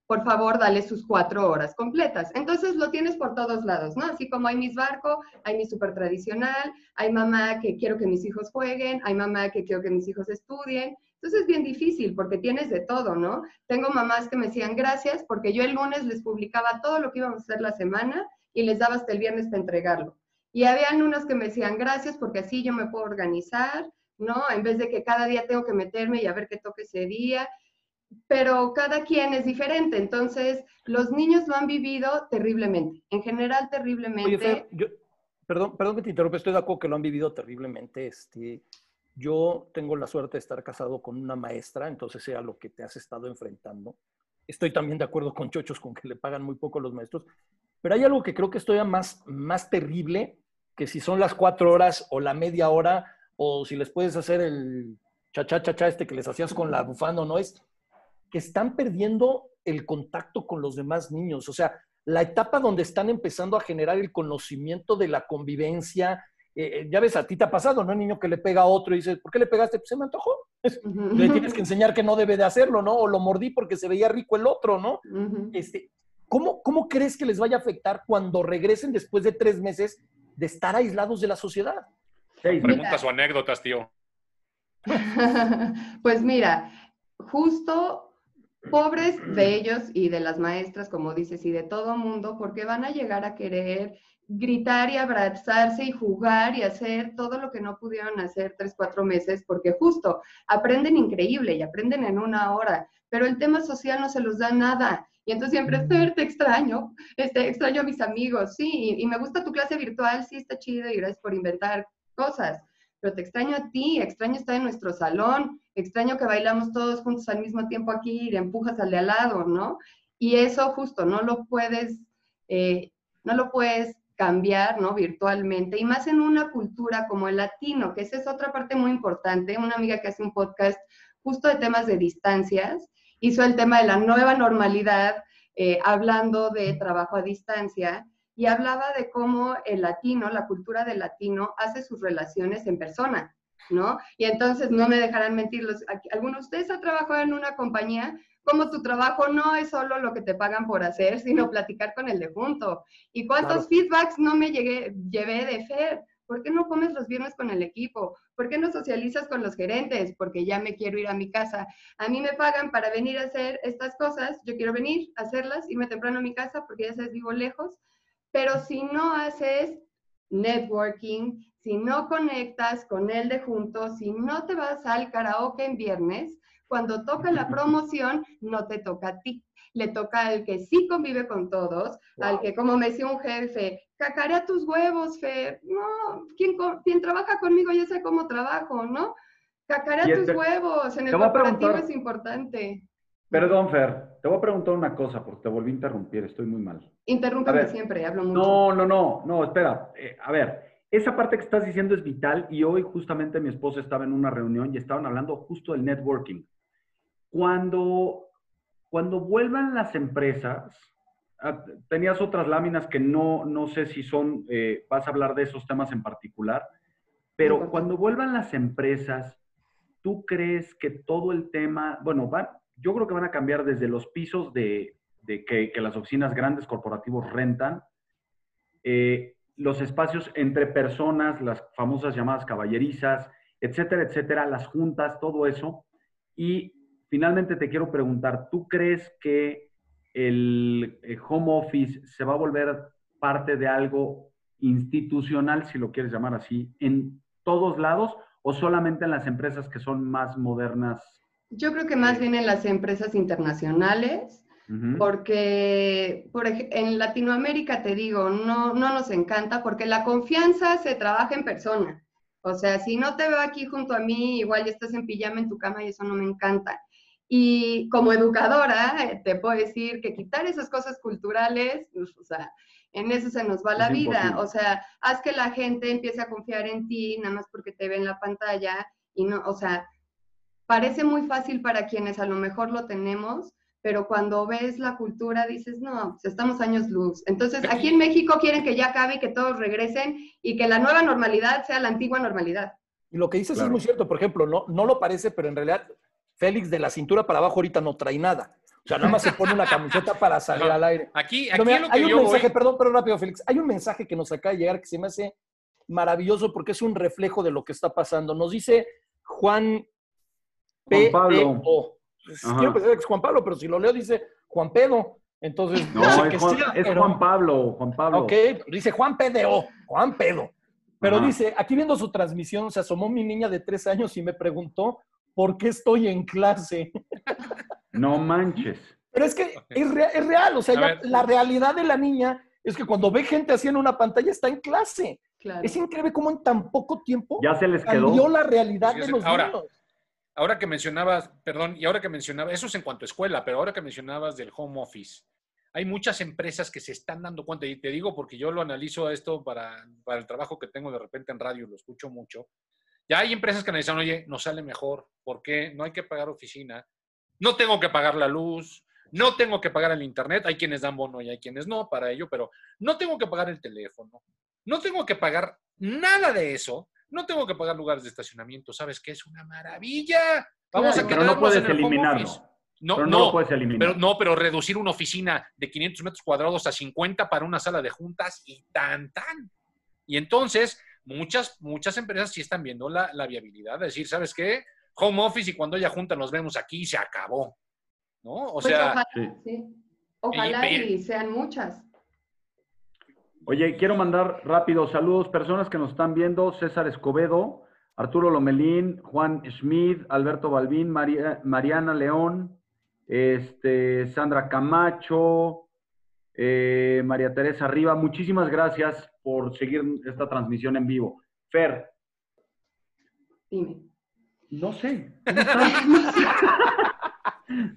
Por favor, dale sus cuatro horas completas. Entonces lo tienes por todos lados, ¿no? Así como hay mis barco, hay mi super tradicional, hay mamá que quiero que mis hijos jueguen, hay mamá que quiero que mis hijos estudien. Entonces es bien difícil porque tienes de todo, ¿no? Tengo mamás que me decían gracias porque yo el lunes les publicaba todo lo que íbamos a hacer la semana y les daba hasta el viernes para entregarlo. Y habían unos que me decían gracias porque así yo me puedo organizar, ¿no? En vez de que cada día tengo que meterme y a ver qué toque ese día. Pero cada quien es diferente, entonces los niños lo han vivido terriblemente, en general terriblemente. Perdón, perdón que te interrumpa, estoy de acuerdo que lo han vivido terriblemente. Este, yo tengo la suerte de estar casado con una maestra, entonces sea lo que te has estado enfrentando. Estoy también de acuerdo con Chochos con que le pagan muy poco a los maestros, pero hay algo que creo que es todavía más, más terrible que si son las cuatro horas o la media hora o si les puedes hacer el cha-cha, cha-cha este que les hacías con la bufanda, ¿no? Es que están perdiendo el contacto con los demás niños. O sea, la etapa donde están empezando a generar el conocimiento de la convivencia, eh, ya ves, a ti te ha pasado, ¿no? Un niño que le pega a otro y dices, ¿por qué le pegaste? Pues se me antojó. Le tienes que enseñar que no debe de hacerlo, ¿no? O lo mordí porque se veía rico el otro, ¿no? este, ¿cómo, ¿Cómo crees que les vaya a afectar cuando regresen después de tres meses de estar aislados de la sociedad? Preguntas o anécdotas, tío. pues mira, justo pobres de ellos y de las maestras, como dices, y de todo mundo, porque van a llegar a querer gritar y abrazarse y jugar y hacer todo lo que no pudieron hacer tres, cuatro meses, porque justo aprenden increíble y aprenden en una hora, pero el tema social no se los da nada. Y entonces siempre, Fer, te extraño, este, extraño a mis amigos, sí, y, y me gusta tu clase virtual, sí, está chido y gracias por inventar cosas, pero te extraño a ti, extraño estar en nuestro salón, extraño que bailamos todos juntos al mismo tiempo aquí y le empujas al de al lado, ¿no? Y eso justo no lo puedes, eh, no lo puedes cambiar, ¿no? Virtualmente, y más en una cultura como el latino, que esa es otra parte muy importante. Una amiga que hace un podcast justo de temas de distancias, hizo el tema de la nueva normalidad, eh, hablando de trabajo a distancia, y hablaba de cómo el latino, la cultura del latino, hace sus relaciones en persona, ¿no? Y entonces no me dejarán mentir, los, algunos de ustedes han trabajado en una compañía, como tu trabajo no es solo lo que te pagan por hacer, sino platicar con el de junto. ¿Y cuántos feedbacks no me llegué, llevé de Fer? ¿Por qué no comes los viernes con el equipo? ¿Por qué no socializas con los gerentes? Porque ya me quiero ir a mi casa. A mí me pagan para venir a hacer estas cosas. Yo quiero venir a hacerlas, irme temprano a mi casa porque ya sabes, vivo lejos. Pero si no haces networking, si no conectas con él de juntos, si no te vas al karaoke en viernes, cuando toca la promoción, no te toca a ti. Le toca al que sí convive con todos, al que, como me decía un jefe, cacarea tus huevos, Fer. No, quien, quien trabaja conmigo ya sé cómo trabajo, ¿no? Cacarea tus huevos, en el corporativo es importante. Perdón, Fer, te voy a preguntar una cosa porque te volví a interrumpir, estoy muy mal. Interrúmpeme siempre, hablo mucho. No, no, no, no, espera. Eh, a ver, esa parte que estás diciendo es vital y hoy justamente mi esposa estaba en una reunión y estaban hablando justo del networking. Cuando, cuando vuelvan las empresas, ah, tenías otras láminas que no, no sé si son, eh, vas a hablar de esos temas en particular, pero cuando vuelvan las empresas, ¿tú crees que todo el tema, bueno, van, yo creo que van a cambiar desde los pisos de, que, las oficinas grandes corporativos rentan, eh, los espacios entre personas, las famosas llamadas caballerizas, etcétera, etcétera, las juntas, todo eso. Y finalmente te quiero preguntar, ¿tú crees que el eh, home office se va a volver parte de algo institucional, si lo quieres llamar así, en todos lados o solamente en las empresas que son más modernas yo creo que más bien en las empresas internacionales, porque por en Latinoamérica, te digo, no, no nos encanta porque la confianza se trabaja en persona. O sea, si no te veo aquí junto a mí, igual ya estás en pijama en tu cama y eso no me encanta. Y como educadora, eh, te puedo decir que quitar esas cosas culturales, pues, o sea, en eso se nos va la vida. O sea, haz que la gente empiece a confiar en ti, nada más porque te ve en la pantalla y no, o sea, parece muy fácil para quienes a lo mejor lo tenemos, pero cuando ves la cultura dices, no, pues estamos años luz. Entonces, aquí en México quieren que ya acabe y que todos regresen y que la nueva normalidad sea la antigua normalidad. Y lo que dices es muy cierto, por ejemplo, no, no lo parece, pero en realidad Félix de la cintura para abajo ahorita no trae nada. O sea, nada más se pone una camiseta para salir al aire. Aquí, aquí lo que hay un mensaje, perdón, pero rápido, Félix. Hay un mensaje que nos acaba de llegar que se me hace maravilloso porque es un reflejo de lo que está pasando. Nos dice Juan Juan Pablo. Quiero pensar que es Juan Pablo, pero si lo leo dice Juan Pedo. Entonces, no, es, Juan, Pablo, Juan Pablo. Ok, dice Juan Pedo, Juan Pedo. Pero dice, aquí viendo su transmisión, se asomó mi niña de tres años y me preguntó, ¿por qué estoy en clase? No manches. Pero es que es, real, o sea, la realidad de la niña es que cuando ve gente así en una pantalla está en clase. Es increíble cómo en tan poco tiempo ya se les quedó. cambió la realidad de los niños ahora que mencionabas, perdón, y ahora que mencionabas, eso es en cuanto a escuela, pero ahora que mencionabas del home office, hay muchas empresas que se están dando cuenta, y te digo porque yo lo analizo esto para, para el trabajo que tengo de repente en radio, lo escucho mucho. Ya hay empresas que dicen, oye, nos sale mejor, ¿por qué? No hay que pagar oficina, no tengo que pagar la luz, no tengo que pagar el internet, hay quienes dan bono y hay quienes no para ello, pero no tengo que pagar el teléfono, no tengo que pagar nada de eso no tengo que pagar lugares de estacionamiento, ¿sabes qué? Es una maravilla. Vamos a quedarnos no puedes eliminarlo. No, pero no, puedes eliminar. Pero, no, pero reducir una oficina de 500 metros cuadrados a 50 para una sala de juntas y tan, tan. Y entonces, muchas, muchas empresas sí están viendo la, la viabilidad de decir, ¿sabes qué? Home office y cuando haya junta nos vemos aquí, se acabó. ¿no? O Pues sea, ojalá, sí. sí. Ojalá Y- y, sean muchas. Oye, quiero mandar rápido saludos, personas que nos están viendo, César Escobedo, Arturo Lomelín, Juan Schmid, Alberto Balbín, María- Mariana León, este, Sandra Camacho, eh, María Teresa Riva. Muchísimas gracias por seguir esta transmisión en vivo. Fer, Dime. no sé. ¿Cómo estás?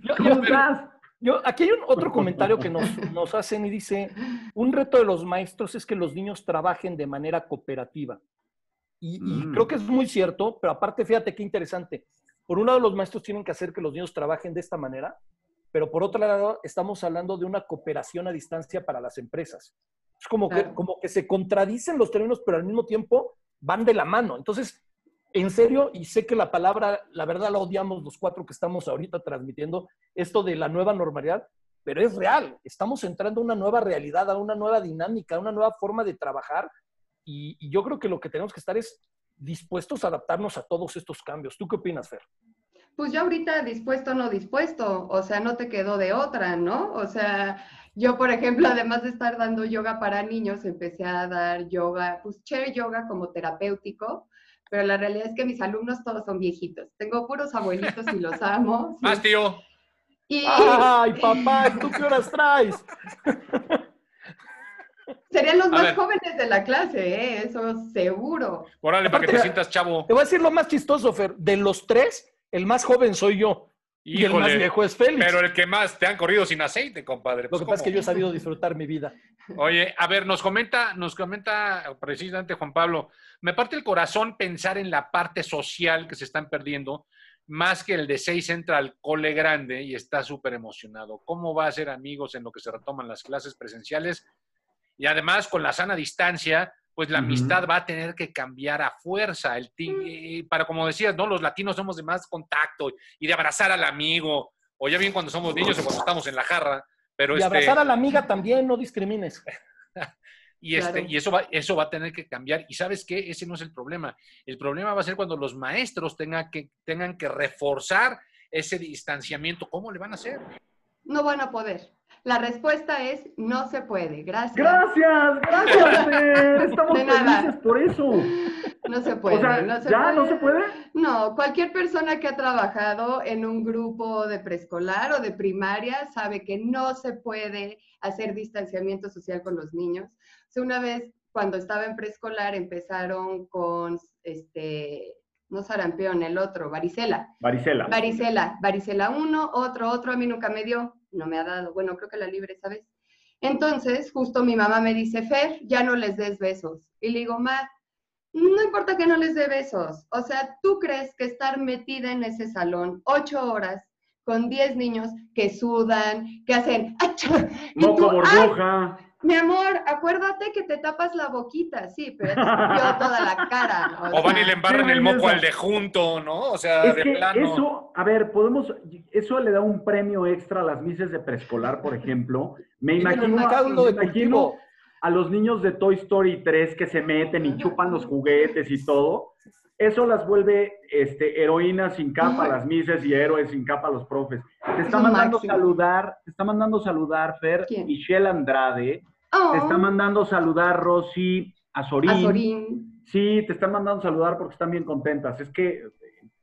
Yo- ¿Cómo yo- estás? Yo, aquí hay un- otro comentario que nos, nos hacen y dice, un reto de los maestros es que los niños trabajen de manera cooperativa. Y, y Mm. creo que es muy cierto, pero aparte, fíjate qué interesante. Por un lado, los maestros tienen que hacer que los niños trabajen de esta manera, pero por otro lado, estamos hablando de una cooperación a distancia para las empresas. Es como, que, como que se contradicen los términos, pero al mismo tiempo van de la mano. Entonces, en serio, y sé que la palabra, la verdad la odiamos los cuatro que estamos ahorita transmitiendo, esto de la nueva normalidad, pero es real. Estamos entrando a una nueva realidad, a una nueva dinámica, a una nueva forma de trabajar. Y, y yo creo que lo que tenemos que estar es dispuestos a adaptarnos a todos estos cambios. ¿Tú qué opinas, Fer? Pues ya ahorita dispuesto no dispuesto, o sea, no te quedó de otra, ¿no? O sea, yo, por ejemplo, además de estar dando yoga para niños, empecé a dar yoga, pues chair yoga como terapéutico, pero la realidad es que mis alumnos todos son viejitos. Tengo puros abuelitos y los amo. sí. más tío. Y ¡Ay, papá! ¿Tú qué horas traes? serían los A más ver. jóvenes de la clase, ¿eh? Eso seguro. Órale, para que te sientas chavo. Te voy a decir lo más chistoso, Fer. De los tres, el más joven soy yo. Y el más viejo es Félix. pero el que más te han corrido sin aceite, compadre. Lo Pues, que pasa es que yo he sabido disfrutar mi vida. Oye, a ver, nos comenta, nos comenta precisamente Juan Pablo, me parte el corazón pensar en la parte social que se están perdiendo, más que el de seis entra al cole grande y está súper emocionado. ¿Cómo va a ser amigos en lo que se retoman las clases presenciales? Y además, con la sana distancia, pues la amistad va a tener que cambiar a fuerza. El eh, para, como decías, ¿no? Los latinos somos de más contacto y de abrazar al amigo, o ya bien cuando somos niños o cuando estamos en la jarra. Pero Y este, abrazar a la amiga también, no discrimines. y, este, Claro. y eso, va, eso va a tener que cambiar. Y sabes qué, ese no es el problema. El problema va a ser cuando los maestros tengan que, tengan que reforzar ese distanciamiento. ¿Cómo le van a hacer? No van a poder. La respuesta es no se puede. Gracias. Gracias, gracias, Fer. Estamos De nada. felices por eso. No se puede. O sea, no se ¿ya puede. no se puede? No, cualquier persona que ha trabajado en un grupo de preescolar o de primaria sabe que no se puede hacer distanciamiento social con los niños. O sea, una vez cuando estaba en preescolar empezaron con, este, no sarampión, el otro, varicela. Varicela. Varicela, varicela uno, otro, otro, a mí nunca me dio, no me ha dado. Bueno, creo que la libre, ¿sabes? Entonces, justo mi mamá me dice, Fer, ya no les des besos. Y le digo, ma, no importa que no les dé besos. O sea, ¿tú crees que estar metida en ese salón ocho horas con diez niños que sudan, que hacen, Moco ¡ay! burbuja. Mi amor, acuérdate que te tapas la boquita, sí, pero escupió toda la cara. O van y le embarran el moco al de junto, ¿no? O sea, Es de que plano. eso, a ver, podemos, eso le da un premio extra a las mises de preescolar, por ejemplo. Me imagino, me de imagino a los niños de Toy Story 3 que se meten y chupan los juguetes y todo. Eso las vuelve este, heroínas sin capa a las mises y héroes sin capa a los profes. Te está mandando máximo. saludar, te está mandando saludar, Fer, ¿Quién? Michelle Andrade. Oh, Te está mandando saludar Rosy Azorín. Azorín. Sí, te están mandando saludar porque están bien contentas. Es que,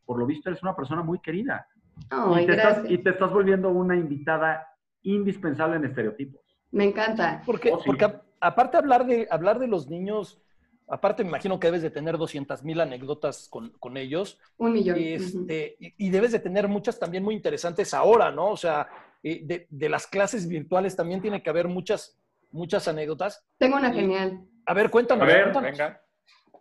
por lo visto, eres una persona muy querida. Ay, y, te estás, gracias. y te estás volviendo una invitada indispensable en estereotipos. Me encanta. Porque, Oh, sí. porque a- aparte hablar de, hablar de los niños, aparte me imagino que debes de tener 200 mil anécdotas con, con ellos. Un millón. Este, y, y debes de tener muchas también muy interesantes ahora, ¿no? O sea, eh, de, de las clases virtuales también tiene que haber muchas, muchas anécdotas. Tengo una y- genial. A ver, cuéntanos. A ver, cuéntanos. Venga.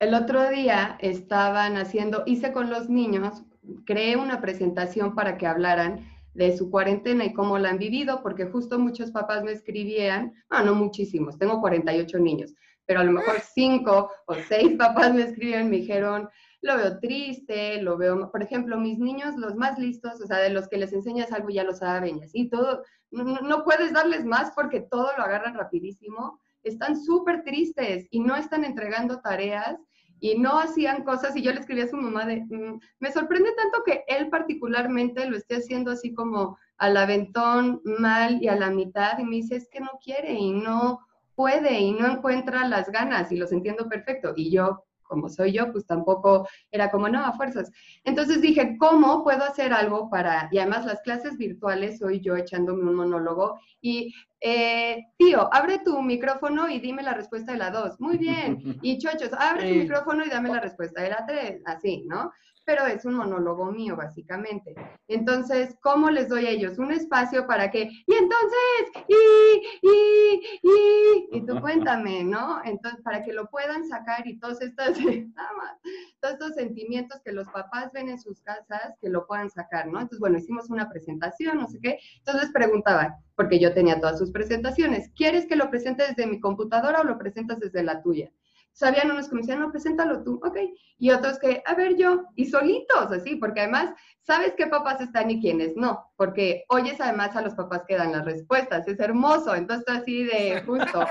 El otro día estaban haciendo, hice con los niños, creé una presentación para que hablaran de su cuarentena y cómo la han vivido, porque justo muchos papás me escribían, ah, no muchísimos, tengo 48 niños, pero a lo mejor cinco o seis papás me escribieron y me dijeron, lo veo triste, lo veo, por ejemplo, mis niños, los más listos, o sea, de los que les enseñas algo ya lo saben y así, todo, no, puedes darles más porque todo lo agarran rapidísimo, están súper tristes y no están entregando tareas y no hacían cosas y yo le escribía a su mamá de, mm, me sorprende tanto que él particularmente lo esté haciendo así como al aventón, mal y a la mitad y me dice, es que no quiere y no puede y no encuentra las ganas y los entiendo perfecto. Y yo, como soy yo, pues tampoco era como, no, a fuerzas. Entonces dije, ¿cómo puedo hacer algo para, y además las clases virtuales soy yo echándome un monólogo y, eh, tío, abre tu micrófono y dime la respuesta de la dos. Muy bien. Y chochos, abre tu micrófono y dame la respuesta de la tres. Así, ¿no? Pero es un monólogo mío, básicamente. Entonces, ¿cómo les doy a ellos un espacio para que, y entonces, y, y, y, y tú cuéntame, ¿no? Entonces, para que lo puedan sacar y todos estos, todos estos sentimientos que los papás ven en sus casas, que lo puedan sacar, ¿no? Entonces, bueno, hicimos una presentación, no sé qué. Entonces les preguntaba, porque yo tenía todas sus presentaciones, ¿quieres que lo presente desde mi computadora o lo presentas desde la tuya? Sabían unos que me decían, no, preséntalo tú, ok. Y otros que, a ver yo, y solitos, así, porque además, ¿sabes qué papás están y quiénes no? Porque oyes además a los papás que dan las respuestas, es hermoso, entonces así de justo.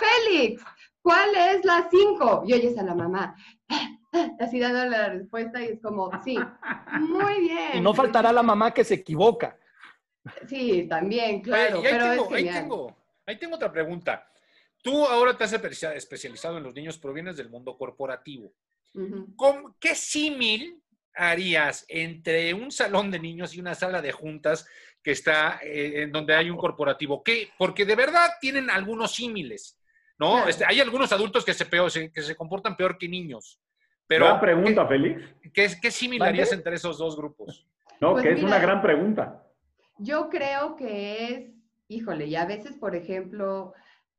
Félix, ¿cuál es la cinco? Y oyes a la mamá, así dando la respuesta y es como, sí, muy bien. Y no faltará la mamá que se equivoca. Sí, también, claro. pero ahí, tengo, ahí tengo otra pregunta. Tú ahora te has especializado en los niños, pero vienes del mundo corporativo. ¿Qué símil harías entre un salón de niños y una sala de juntas que está eh, en donde hay un corporativo? ¿Qué? Porque de verdad tienen algunos símiles, ¿no? Este, hay algunos adultos que se, peor, que se comportan peor que niños. Pero, gran pregunta, Félix. ¿Qué, qué símil harías entre esos dos grupos? No, pues que es una gran pregunta. Yo creo que es, híjole, y a veces, por ejemplo,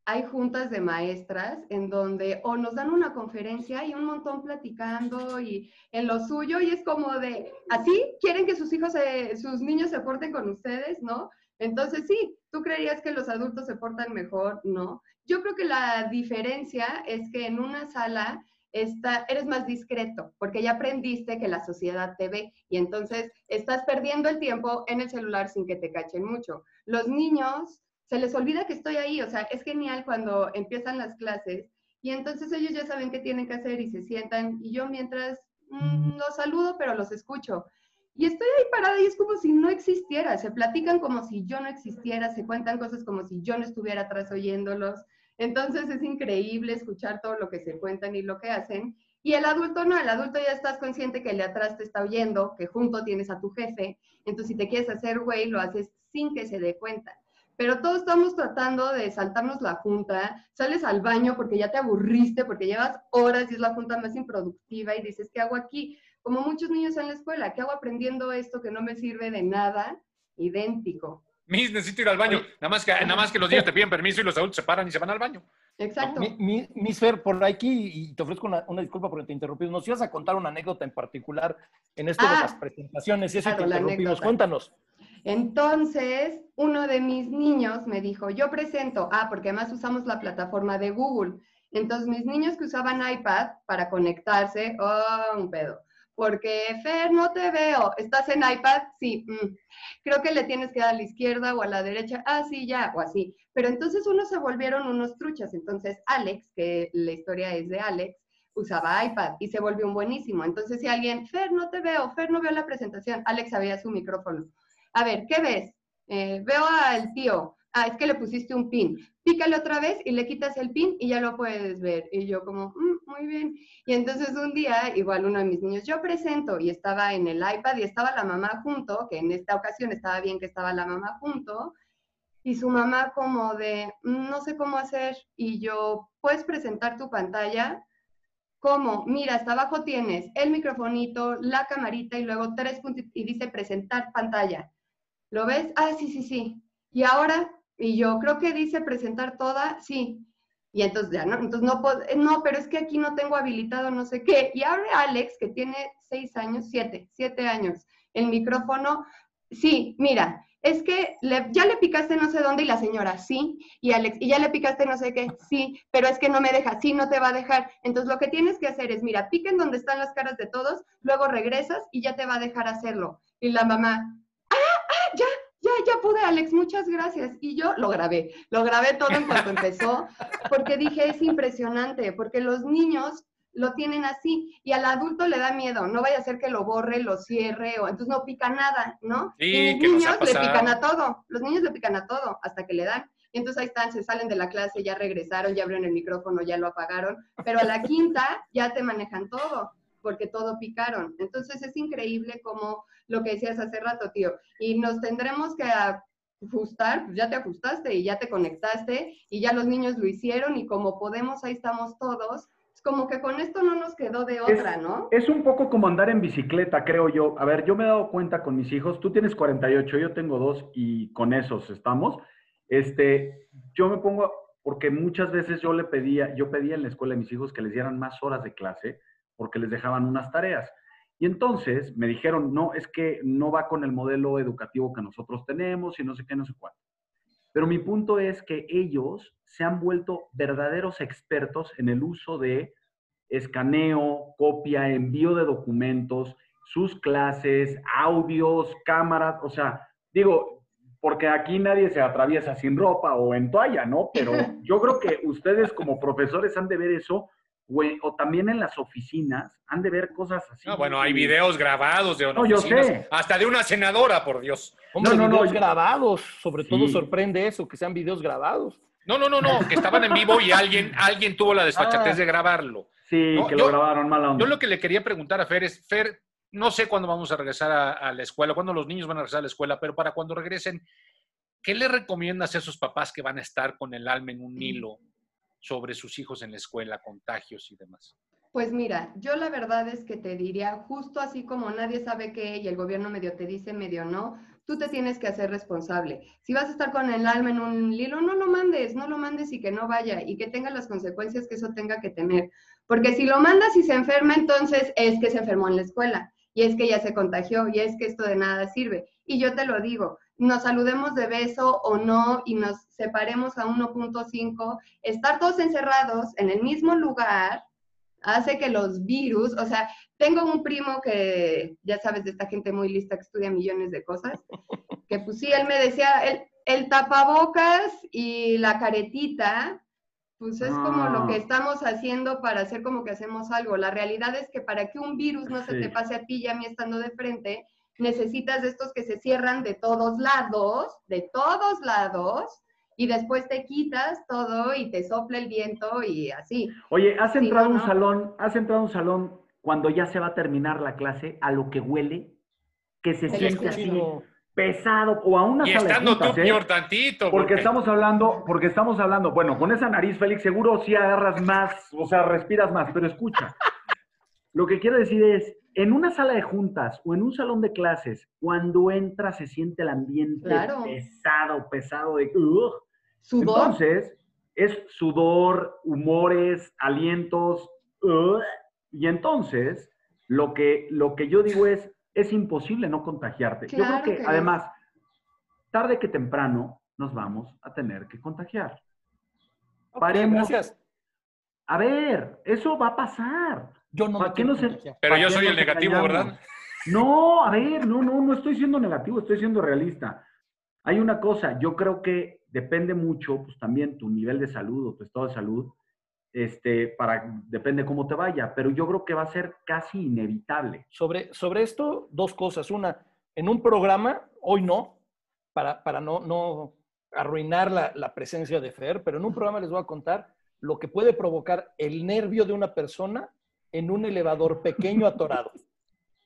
hay juntas de maestras en donde o nos dan una conferencia y un montón platicando y en lo suyo y es como de, así quieren que sus hijos, sus niños se porten con ustedes, ¿no? Entonces sí, tú creerías que los adultos se portan mejor, ¿no? Yo creo que la diferencia es que en una sala está, eres más discreto porque ya aprendiste que la sociedad te ve y entonces estás perdiendo el tiempo en el celular sin que te cachen mucho. Los niños se les olvida que estoy ahí, o sea, es genial cuando empiezan las clases y entonces ellos ya saben qué tienen que hacer y se sientan y yo mientras mm, los saludo, pero los escucho. Y estoy ahí parada y es como si no existiera, se platican como si yo no existiera, se cuentan cosas como si yo no estuviera atrás oyéndolos. Entonces es increíble escuchar todo lo que se cuentan y lo que hacen. Y el adulto no, el adulto ya estás consciente que el de atrás te está oyendo, que junto tienes a tu jefe. Entonces si te quieres hacer güey, lo haces sin que se dé cuenta pero todos estamos tratando de saltarnos la junta, sales al baño porque ya te aburriste, porque llevas horas y es la junta más improductiva y dices, ¿qué hago aquí? Como muchos niños en la escuela, ¿qué hago aprendiendo esto que no me sirve de nada? Idéntico. Mis, necesito ir al baño. Nada más, que, nada más que los niños te piden permiso y los adultos se paran y se van al baño. Exacto. Mis Fer, por aquí, y te ofrezco una, disculpa porque te interrumpí, nos ibas a contar una anécdota en particular en esto de ah, las presentaciones y eso te interrumpimos. Cuéntanos. Entonces, uno de mis niños me dijo, yo presento, ah, porque además usamos la plataforma de Google. Entonces, mis niños que usaban iPad para conectarse, oh, un pedo. Porque, Fer, no te veo. ¿Estás en iPad? Sí. Mm. Creo que le tienes que dar a la izquierda o a la derecha. Ah, sí, ya, o así. Pero entonces unos se volvieron unos truchas. Entonces, Alex, que la historia es de Alex, usaba iPad y se volvió un buenísimo. Entonces, si alguien, Fer, no te veo, Fer, no veo la presentación, Alex había su micrófono a ver, ¿qué ves? Eh, veo al tío, ah, es que le pusiste un pin, pícale otra vez y le quitas el pin y ya lo puedes ver. Y yo como, mm, muy bien. Y entonces un día, igual uno de mis niños, yo presento y estaba en el iPad y estaba la mamá junto, que en esta ocasión estaba bien que estaba la mamá junto, y su mamá como de, mm, no sé cómo hacer, y yo, ¿puedes presentar tu pantalla? ¿Cómo? Mira, hasta abajo tienes el microfonito, la camarita y luego tres puntos y dice presentar pantalla. ¿Lo ves? Ah, sí, sí, sí. Y ahora, y yo creo que dice presentar toda, sí. Y entonces ya, ¿no? Entonces no puedo, eh, no, pero es que aquí no tengo habilitado no sé qué. Y abre Alex, que tiene seis años, siete, siete años, el micrófono. Sí, mira, es que ya le picaste no sé dónde y la señora, sí, y Alex, y ya le picaste no sé qué, sí, pero es que no me deja, sí, no te va a dejar. Entonces lo que tienes que hacer es, mira, piquen donde están las caras de todos, luego regresas y ya te va a dejar hacerlo. Y la mamá, ya, ya, ya pude, Alex, muchas gracias. Y yo lo grabé, lo grabé todo en cuanto empezó, porque dije, es impresionante, porque los niños lo tienen así y al adulto le da miedo, no vaya a ser que lo borre, lo cierre o entonces no pica nada, ¿no? Sí, y los niños le pican a todo, los niños le pican a todo hasta que le dan. Y entonces ahí están, se salen de la clase, ya regresaron, ya abrieron el micrófono, ya lo apagaron, pero a la quinta ya te manejan todo, porque todo picaron. Entonces es increíble como lo que decías hace rato, tío, y nos tendremos que ajustar, pues ya te ajustaste y ya te conectaste y ya los niños lo hicieron y como podemos, ahí estamos todos. Es como que con esto no nos quedó de otra, ¿no? Es un poco como andar en bicicleta, creo yo. A ver, yo me he dado cuenta con mis hijos, tú tienes 48, yo tengo dos y con esos estamos. Este, yo me pongo, porque muchas veces yo le pedía, yo pedía en la escuela a mis hijos que les dieran más horas de clase porque les dejaban unas tareas. Y entonces me dijeron, no, es que no va con el modelo educativo que nosotros tenemos y no sé qué, no sé cuánto. Pero mi punto es que ellos se han vuelto verdaderos expertos en el uso de escaneo, copia, envío de documentos, sus clases, audios, cámaras, o sea, digo, porque aquí nadie se atraviesa sin ropa o en toalla, ¿no? Pero yo creo que ustedes como profesores han de ver eso, o, o también en las oficinas, han de ver cosas así. No, bueno, hay videos grabados de No, yo oficinas, sé. hasta de una senadora, por Dios. Hombre, No, no, no, videos yo- grabados, sobre todo sorprende eso, que sean videos grabados. No, no, no, no, que estaban en vivo y alguien, alguien tuvo la desfachatez Ah. de grabarlo. Sí, No, que yo- lo grabaron mala onda. Yo lo que le quería preguntar a Fer es, Fer, no sé cuándo vamos a regresar a, a la escuela, cuándo los niños van a regresar a la escuela, pero para cuando regresen, ¿qué le recomiendas a esos papás que van a estar con el alma en un hilo sobre sus hijos en la escuela, contagios y demás? Pues mira, yo la verdad es que te diría, justo así como nadie sabe qué y el gobierno medio te dice, medio no, tú te tienes que hacer responsable. Si vas a estar con el alma en un hilo, no lo mandes, no lo mandes y que no vaya y que tenga las consecuencias que eso tenga que tener. Porque si lo mandas y se enferma, entonces es que se enfermó en la escuela y es que ya se contagió y es que esto de nada sirve. Y yo te lo digo, nos saludemos de beso o no y nos separemos a 1.5, estar todos encerrados en el mismo lugar hace que los virus, o sea, tengo un primo que, ya sabes, de esta gente muy lista que estudia millones de cosas, que pues sí, él me decía, el, el tapabocas y la caretita, pues es como lo que Ah. estamos haciendo para hacer como que hacemos algo. La realidad es que para que un virus no se Sí. te pase a ti y a mí estando de frente, necesitas de estos que se cierran de todos lados, de todos lados, y después te quitas todo y te sopla el viento y así. Oye, ¿has entrado a no, un no. salón, has entrado a un salón cuando ya se va a terminar la clase a lo que huele, que se El siente así pesado o a una Y sala de estando tú, ¿eh? peor tantito. Porque estamos hablando, porque estamos hablando, bueno, con esa nariz, Félix, seguro sí agarras más, o sea, respiras más, pero escucha. Lo que quiero decir es, en una sala de juntas o en un salón de clases, cuando entra se siente el ambiente Claro. pesado, pesado de... "Ugh". Sudor. Entonces, es sudor, humores, alientos. ugh, y entonces, lo que, lo que yo digo es, es imposible no contagiarte. yo creo que, además, tarde que temprano nos vamos a tener que contagiar. Ok, Paremos. Gracias. A ver, eso va a pasar. Yo no ¿Para me qué quiero no se- contagiar. Pero ¿Para yo soy el negativo? ¿verdad? No, a ver, no, no, no estoy siendo negativo, estoy siendo realista. Hay una cosa, yo creo que depende mucho, pues también tu nivel de salud o tu estado de salud, este, para, depende cómo te vaya, pero yo creo que va a ser casi inevitable. Sobre, sobre esto, dos cosas. Una, en un programa, hoy no, para, para no, no arruinar la, la presencia de Fer, pero en un programa les voy a contar lo que puede provocar el nervio de una persona en un elevador pequeño atorado.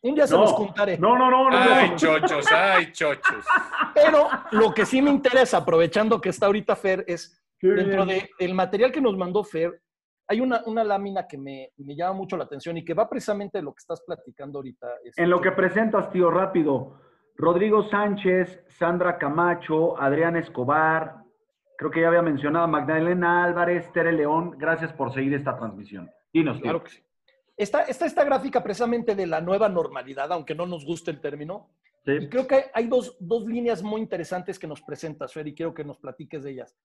Un día se los contaré. no, no, no, no, Ay, no. chochos, ay, chochos. Pero lo que sí me interesa, aprovechando que está ahorita Fer, es Qué dentro del material que nos mandó Fer, hay una, una lámina que me, me llama mucho la atención y que va precisamente de lo que estás platicando ahorita. este, En lo que presentas, tío, rápido. Rodrigo Sánchez, Sandra Camacho, Adrián Escobar, creo que ya había mencionado a Magdalena Álvarez, Tere León, gracias por seguir esta transmisión. Dinos, tío. Claro que sí. Está, está esta gráfica precisamente de la nueva normalidad, aunque no nos guste el término. Y creo que hay dos, dos líneas muy interesantes que nos presentas, Fer, y quiero que nos platiques de ellas.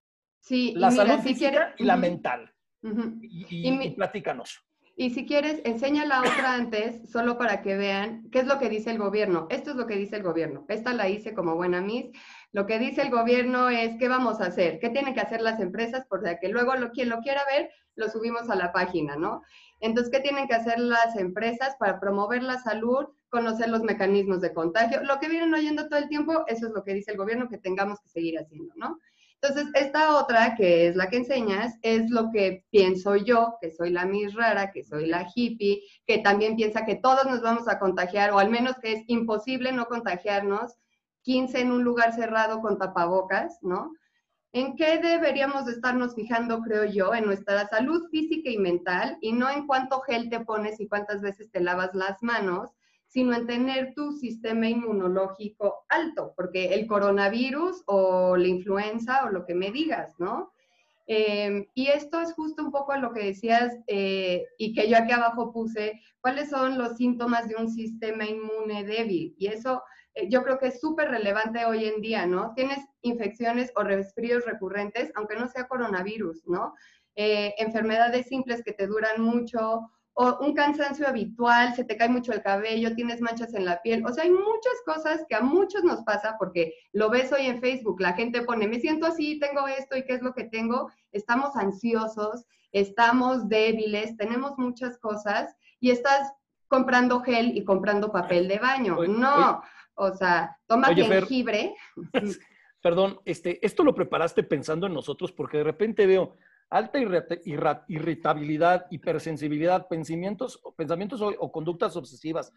Sí, y La mira, salud si física quieres- y la mental. ujú. Y, y- Y mi- y platícanos. Y si quieres, enseña la otra antes, solo para que vean qué es lo que dice el gobierno. Esto es lo que dice el gobierno. Esta la hice como buena Miss. Lo que dice el gobierno es qué vamos a hacer, qué tienen que hacer las empresas, porque que luego lo, quien lo quiera ver, lo subimos a la página, ¿no? Entonces, ¿qué tienen que hacer las empresas para promover la salud, conocer los mecanismos de contagio? Lo que vienen oyendo todo el tiempo, eso es lo que dice el gobierno que tengamos que seguir haciendo, ¿no? Entonces, esta otra, que es la que enseñas, es lo que pienso yo, que soy la mis rara, que soy la hippie, que también piensa que todos nos vamos a contagiar, o al menos que es imposible no contagiarnos, 15 en un lugar cerrado con tapabocas, ¿no? ¿En qué deberíamos de estarnos fijando, creo yo? En nuestra salud física y mental, y no en cuánto gel te pones y cuántas veces te lavas las manos, sino en tener tu sistema inmunológico alto, porque el coronavirus o la influenza o lo que me digas, ¿no? Em, y esto es justo un poco a lo que decías eh, y que yo aquí abajo puse, cuáles son los síntomas de un sistema inmune débil. Y eso eh, yo creo que es súper relevante hoy en día, ¿no? Tienes infecciones o resfríos recurrentes, aunque no sea coronavirus, ¿no? Eh, enfermedades simples que te duran mucho o un cansancio habitual, se te cae mucho el cabello, tienes manchas en la piel. O sea, hay muchas cosas que a muchos nos pasa porque lo ves hoy en Facebook, la gente pone, me siento así, tengo esto y qué es lo que tengo. Estamos ansiosos, estamos débiles, tenemos muchas cosas y estás comprando gel y comprando papel de baño. no, o sea, toma jengibre. Perdón, este, esto lo preparaste pensando en nosotros porque de repente veo alta irritabilidad, hipersensibilidad, pensamientos, pensamientos o, conductas obsesivas,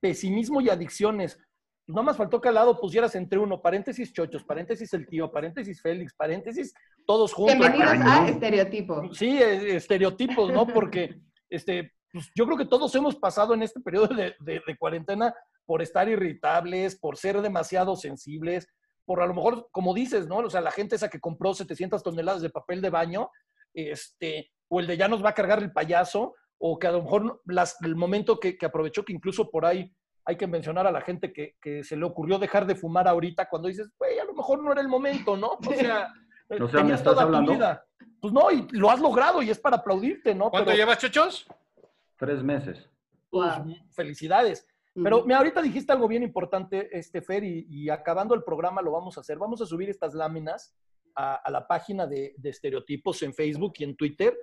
pesimismo y adicciones. No más faltó que al lado pusieras entre uno, paréntesis chochos, paréntesis el tío, paréntesis Félix, paréntesis todos juntos. Bienvenidos a estereotipos. Sí, e, estereotipos, ¿no? Porque este, pues, yo creo que todos hemos pasado en este periodo de, de cuarentena por estar irritables, por ser demasiado sensibles, por a lo mejor, como dices, ¿no? O sea, la gente esa que compró 700 toneladas de papel de baño, este, o el de ya nos va a cargar el payaso, o que a lo mejor el momento que, aprovechó, que incluso por ahí hay que mencionar a la gente que, se le ocurrió dejar de fumar ahorita cuando dices, güey, a lo mejor no era el momento, ¿no? O sea, tenías toda tu vida. Pues no, y lo has logrado y es para aplaudirte, ¿no? ¿Cuánto llevas, chochos? Tres meses. Pues, felicidades. Pero me ahorita dijiste algo bien importante, este Fer, y, acabando el programa lo vamos a hacer. Vamos a subir estas láminas a, la página de, estereotipos en Facebook y en Twitter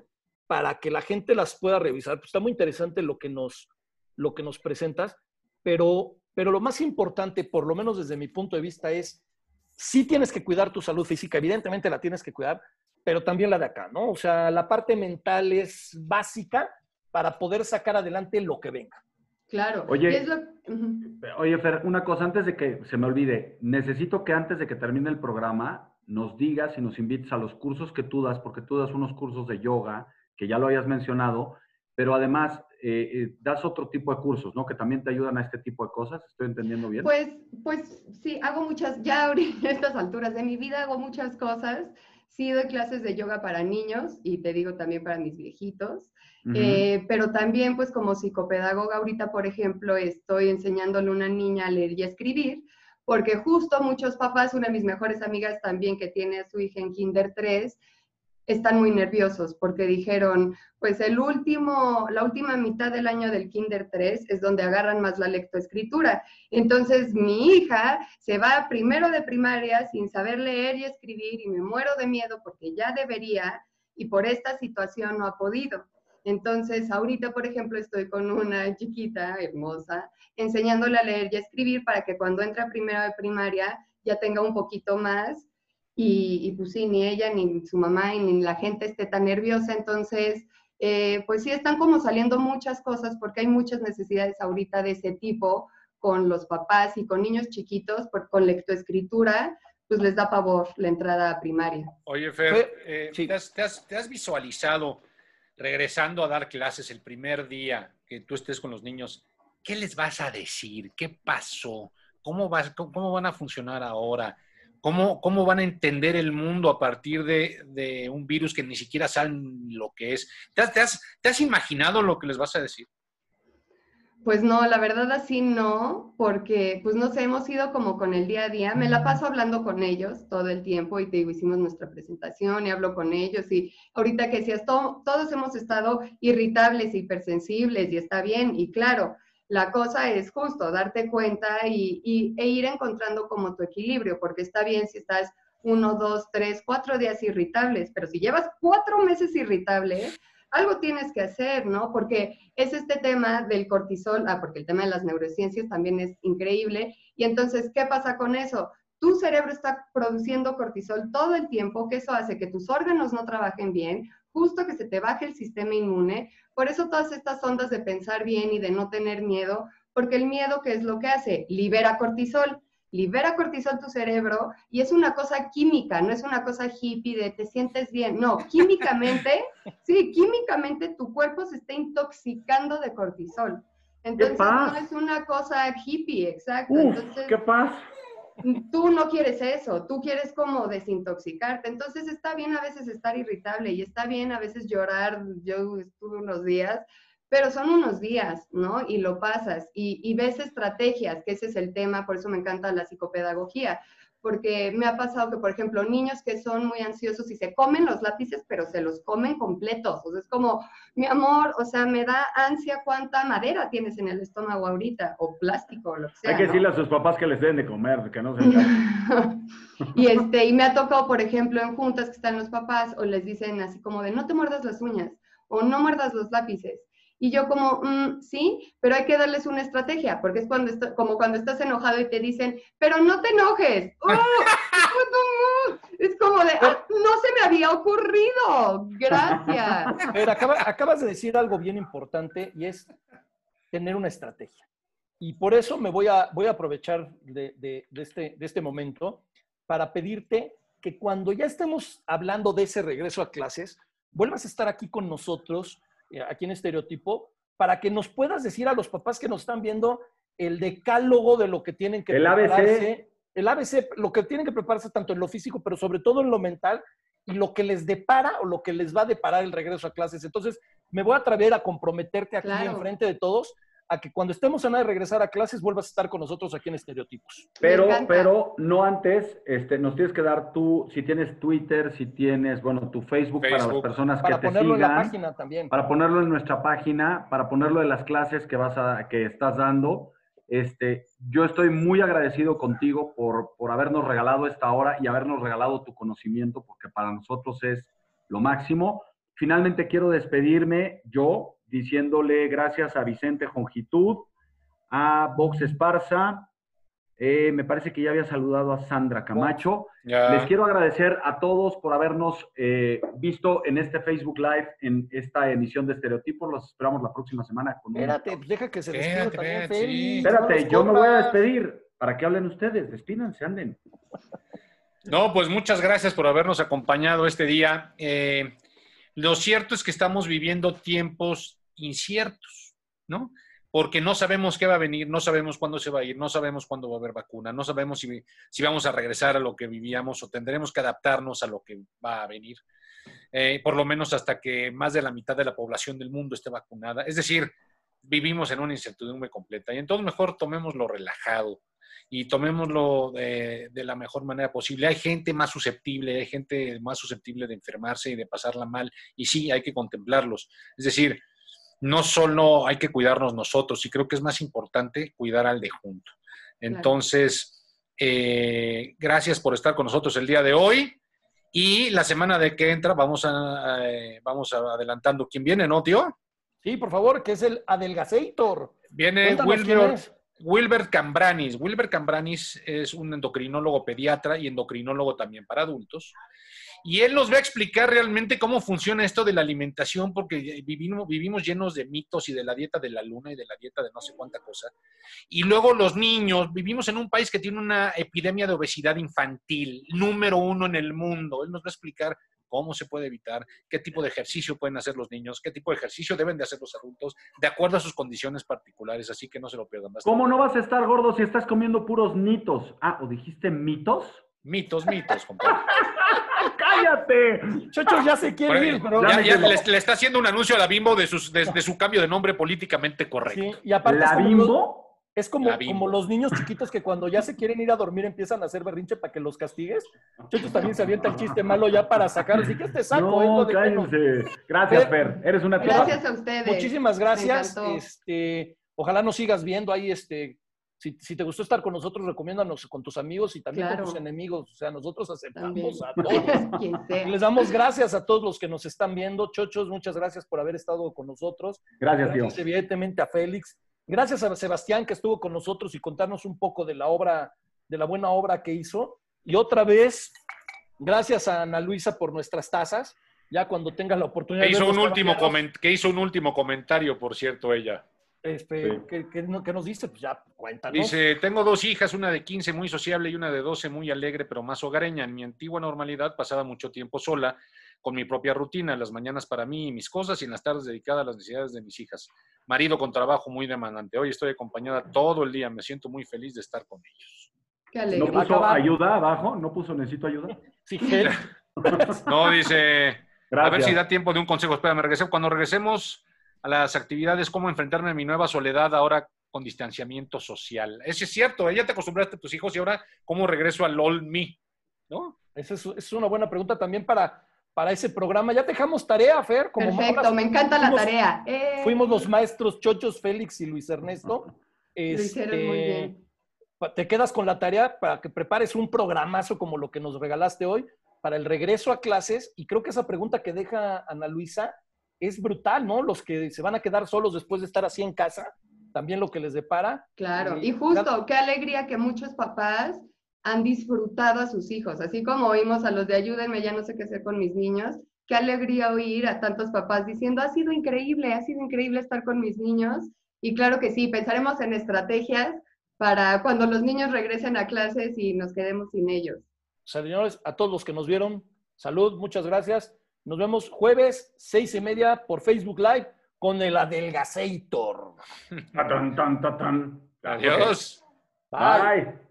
para que la gente las pueda revisar. Pues está muy interesante lo que nos, lo que nos presentas, pero, pero lo más importante, por lo menos desde mi punto de vista, es sí tienes que cuidar tu salud física, evidentemente la tienes que cuidar, pero también la de acá, ¿no? O sea, la parte mental es básica para poder sacar adelante lo que venga. Claro. Oye, oye, Fer, una cosa antes de que se me olvide. Necesito que antes de que termine el programa nos digas y nos invites a los cursos que tú das, porque tú das unos cursos de yoga, que ya lo hayas mencionado, pero además eh, eh, das otro tipo de cursos, ¿no? Que también te ayudan a este tipo de cosas. ¿Estoy entendiendo bien? Pues, pues sí, hago muchas, ya ahorita a estas alturas de mi vida hago muchas cosas. Sí doy clases de yoga para niños y te digo también para mis viejitos. Eh, pero también, pues como psicopedagoga, ahorita, por ejemplo, estoy enseñándole a una niña a leer y escribir, porque justo muchos papás, una de mis mejores amigas también que tiene a su hija en Kinder 3, están muy nerviosos porque dijeron, pues el último, la última mitad del año del Kinder 3 es donde agarran más la lectoescritura. Entonces mi hija se va primero de primaria sin saber leer y escribir y me muero de miedo porque ya debería y por esta situación no ha podido. Entonces, ahorita, por ejemplo, estoy con una chiquita hermosa enseñándole a leer y a escribir para que cuando entre primero de primaria ya tenga un poquito más y, pues sí, ni ella, ni su mamá, ni la gente esté tan nerviosa. Entonces, eh, pues sí, están como saliendo muchas cosas porque hay muchas necesidades ahorita de ese tipo con los papás y con niños chiquitos, por, con lectoescritura, pues les da pavor la entrada a primaria. Oye, Fer, eh, ¿te, has, visualizado regresando a dar clases el primer día que tú estés con los niños? ¿Qué les vas a decir? ¿Qué pasó? ¿Cómo, vas, cómo van a funcionar ahora? ¿Cómo, ¿Cómo van a entender el mundo a partir de, un virus que ni siquiera saben lo que es? ¿Te has, te, has, imaginado lo que les vas a decir? Pues no, la verdad así no, porque pues no sé, hemos ido como con el día a día. Me la paso hablando con ellos todo el tiempo y te digo, hicimos nuestra presentación y hablo con ellos y ahorita que decías, todos hemos estado irritables, hipersensibles y está bien y claro, la cosa es justo darte cuenta y, e ir encontrando como tu equilibrio, porque está bien si estás uno, dos, tres, cuatro días irritables, pero si llevas cuatro meses irritables, algo tienes que hacer, ¿no? Porque es este tema del cortisol, ah, porque el tema de las neurociencias también es increíble. Y entonces, ¿qué pasa con eso? Tu cerebro está produciendo cortisol todo el tiempo, que eso hace que tus órganos no trabajen bien, justo que se te baje el sistema inmune. Por eso todas estas ondas de pensar bien y de no tener miedo, porque el miedo, ¿qué es lo que hace? Libera cortisol libera cortisol tu cerebro y es una cosa química, no es una cosa hippie de te sientes bien, no, químicamente, sí, químicamente tu cuerpo se está intoxicando de cortisol. Entonces no es una cosa hippie, exacto. Entonces, ¿Qué pasa? Tú no quieres eso, tú quieres como desintoxicarte. Entonces está bien a veces estar irritable y está bien a veces llorar. Yo estuve unos días pero son unos días, ¿no? Y lo pasas y, ves estrategias, que ese es el tema, por eso me encanta la psicopedagogía, porque me ha pasado que, por ejemplo, niños que son muy ansiosos y se comen los lápices, pero se los comen completos. O sea, es como, mi amor, o sea, me da ansia cuánta madera tienes en el estómago ahorita, o plástico, o lo que sea. Hay que decirle a sus papás que les den de comer, que no se Y este, y me ha tocado, por ejemplo, en juntas que están los papás, o les dicen así como de, no te muerdas las uñas, o no muerdas los lápices. Y yo como, mm, sí, pero hay que darles una estrategia, porque es cuando como cuando estás enojado y te dicen, pero no te enojes. ¡Oh! es como de, ah, no se me había ocurrido. Gracias. Pero acabas de decir algo bien importante y es tener una estrategia. Y por eso me voy a, voy a aprovechar de, de, este, de este momento para pedirte que cuando ya estemos hablando de ese regreso a clases, vuelvas a estar aquí con nosotros aquí en Estereotipo, para que nos puedas decir a los papás que nos están viendo el decálogo de lo que tienen que el prepararse. ABC. El ABC, lo que tienen que prepararse tanto en lo físico, pero sobre todo en lo mental, y lo que les depara o lo que les va a deparar el regreso a clases. Entonces, me voy a atrever a comprometerte aquí en frente de todos a que cuando estemos a nada de regresar a clases vuelvas a estar con nosotros aquí en Estereotipos. Pero, pero no antes, este, nos tienes que dar tú, si tienes Twitter, si tienes, bueno, tu Facebook, para las personas que te sigan. Para ponerlo en la página también. Para ponerlo en nuestra página, para ponerlo en las clases que vas a, que estás dando. Este, yo estoy muy agradecido contigo por, por habernos regalado esta hora y habernos regalado tu conocimiento, porque para nosotros es lo máximo. Finalmente quiero despedirme yo diciéndole gracias a Vicente Jongitud, a Vox Esparza, eh, me parece que ya había saludado a Sandra Camacho. Les quiero agradecer a todos por habernos eh, visto en este Facebook Live, en esta emisión de Estereotipos. Los esperamos la próxima semana. Con Espérate, pues deja que se despida también, Espérate, yo me voy a despedir para que hablen ustedes. Despídanse, anden. No, pues muchas gracias por habernos acompañado este día. Eh, lo cierto es que estamos viviendo tiempos inciertos, ¿no? Porque no sabemos qué va a venir, no sabemos cuándo se va a ir, no sabemos cuándo va a haber vacuna, no sabemos si, si vamos a regresar a lo que vivíamos o tendremos que adaptarnos a lo que va a venir, eh, por lo menos hasta que más de la mitad de la población del mundo esté vacunada. Es decir, vivimos en una incertidumbre completa y entonces mejor tomémoslo relajado, y tomémoslo de, la mejor manera posible. Hay gente más susceptible, hay gente más susceptible de enfermarse y de pasarla mal, y sí, hay que contemplarlos. Es decir, no solo hay que cuidarnos nosotros, y creo que es más importante cuidar al de junto. Entonces, eh, gracias por estar con nosotros el día de hoy. Y la semana de que entra vamos a, eh, vamos adelantando quién viene, ¿no, tío? Sí, por favor, que es el Adelgazator. Viene Wilmer, Wilbert Cambranis. Wilbert Cambranis es un endocrinólogo pediatra y endocrinólogo también para adultos. Y él nos va a explicar realmente cómo funciona esto de la alimentación, porque vivimos, llenos de mitos y de la dieta de la luna y de la dieta de no sé cuánta cosa. Y luego los niños, vivimos en un país que tiene una epidemia de obesidad infantil, número uno en el mundo. Él nos va a explicar cómo se puede evitar, qué tipo de ejercicio pueden hacer los niños, qué tipo de ejercicio deben de hacer los adultos, de acuerdo a sus condiciones particulares, así que no se lo pierdan más. ¿Cómo no vas a estar gordo si estás comiendo puros mitos? Ah, ¿o dijiste mitos? Mitos, mitos, compadre. ¡Cállate! Chochos ya se quiere ir, pero... Ya, le, le está haciendo un anuncio a la Bimbo de, sus, de, de su cambio de nombre políticamente correcto. Sí, y aparte ¿La bimbo? Es como, como los niños chiquitos que cuando ya se quieren ir a dormir empiezan a hacer berrinche para que los castigues. Chochos también se avienta el chiste malo ya para sacar. Así que este saco es No, de menos. cállense. Gracias, Fer. Fer. Eres una Gracias a ustedes. Muchísimas gracias. Este, ojalá nos sigas viendo ahí. Este, si, si te gustó estar con nosotros, recomiéndanos con tus amigos y también Claro. con tus enemigos. O sea, nosotros También. aceptamos a todos. Quien sea. Les damos gracias a todos los que nos están viendo. Chochos, muchas gracias por haber estado con nosotros. Gracias. Gracias evidentemente a Félix. Gracias a Sebastián que estuvo con nosotros y contarnos un poco de la obra, de la buena obra que hizo. Y otra vez, gracias a Ana Luisa por nuestras tazas. Ya cuando tenga la oportunidad Que hizo, de un último que hizo un último comentario, por cierto, ella. este, Sí. que no- que nos dice, pues ya cuéntanos. Dice, tengo dos hijas, una de 15 muy sociable y una de 12 muy alegre, pero más hogareña. En mi antigua normalidad pasaba mucho tiempo sola, con mi propia rutina, las mañanas para mí y mis cosas y en las tardes dedicada a las necesidades de mis hijas. Marido con trabajo muy demandante. Hoy estoy acompañada todo el día, me siento muy feliz de estar con ellos. Qué ¿No alegre. a puso acabar. ayuda abajo? ¿No puso necesito ayuda? Sí. No, dice, a ver Gracias. si da tiempo de un consejo. Espérame, regresé. Cuando regresemos a las actividades, cómo enfrentarme a mi nueva soledad ahora con distanciamiento social. Eso es cierto, ¿eh? ya te acostumbraste a tus hijos y ahora cómo regreso al All Me, ¿no? Esa es, es una buena pregunta también para, para ese programa. Ya dejamos tarea, Fer. Como Perfecto, me encanta la tarea. Eh, Fuimos los maestros Chochos, Félix y Luis Ernesto. Lo hicieron muy Este, bien. Te quedas con la tarea para que prepares un programazo como lo que nos regalaste hoy para el regreso a clases. Y creo que esa pregunta que deja Ana Luisa es brutal, ¿no? Los que se van a quedar solos después de estar así en casa, también lo que les depara. Claro, Y y justo, qué alegría que muchos papás han disfrutado a sus hijos, así como oímos a los de ayúdenme, ya no sé qué hacer con mis niños, qué alegría oír a tantos papás diciendo, ha sido increíble, ha sido increíble estar con mis niños. Y claro que sí, pensaremos en estrategias para cuando los niños regresen a clases y nos quedemos sin ellos. Señores, a todos los que nos vieron, salud, muchas gracias. Nos vemos jueves, seis y media, por Facebook Live con el tatán. Adiós. Bye. Bye.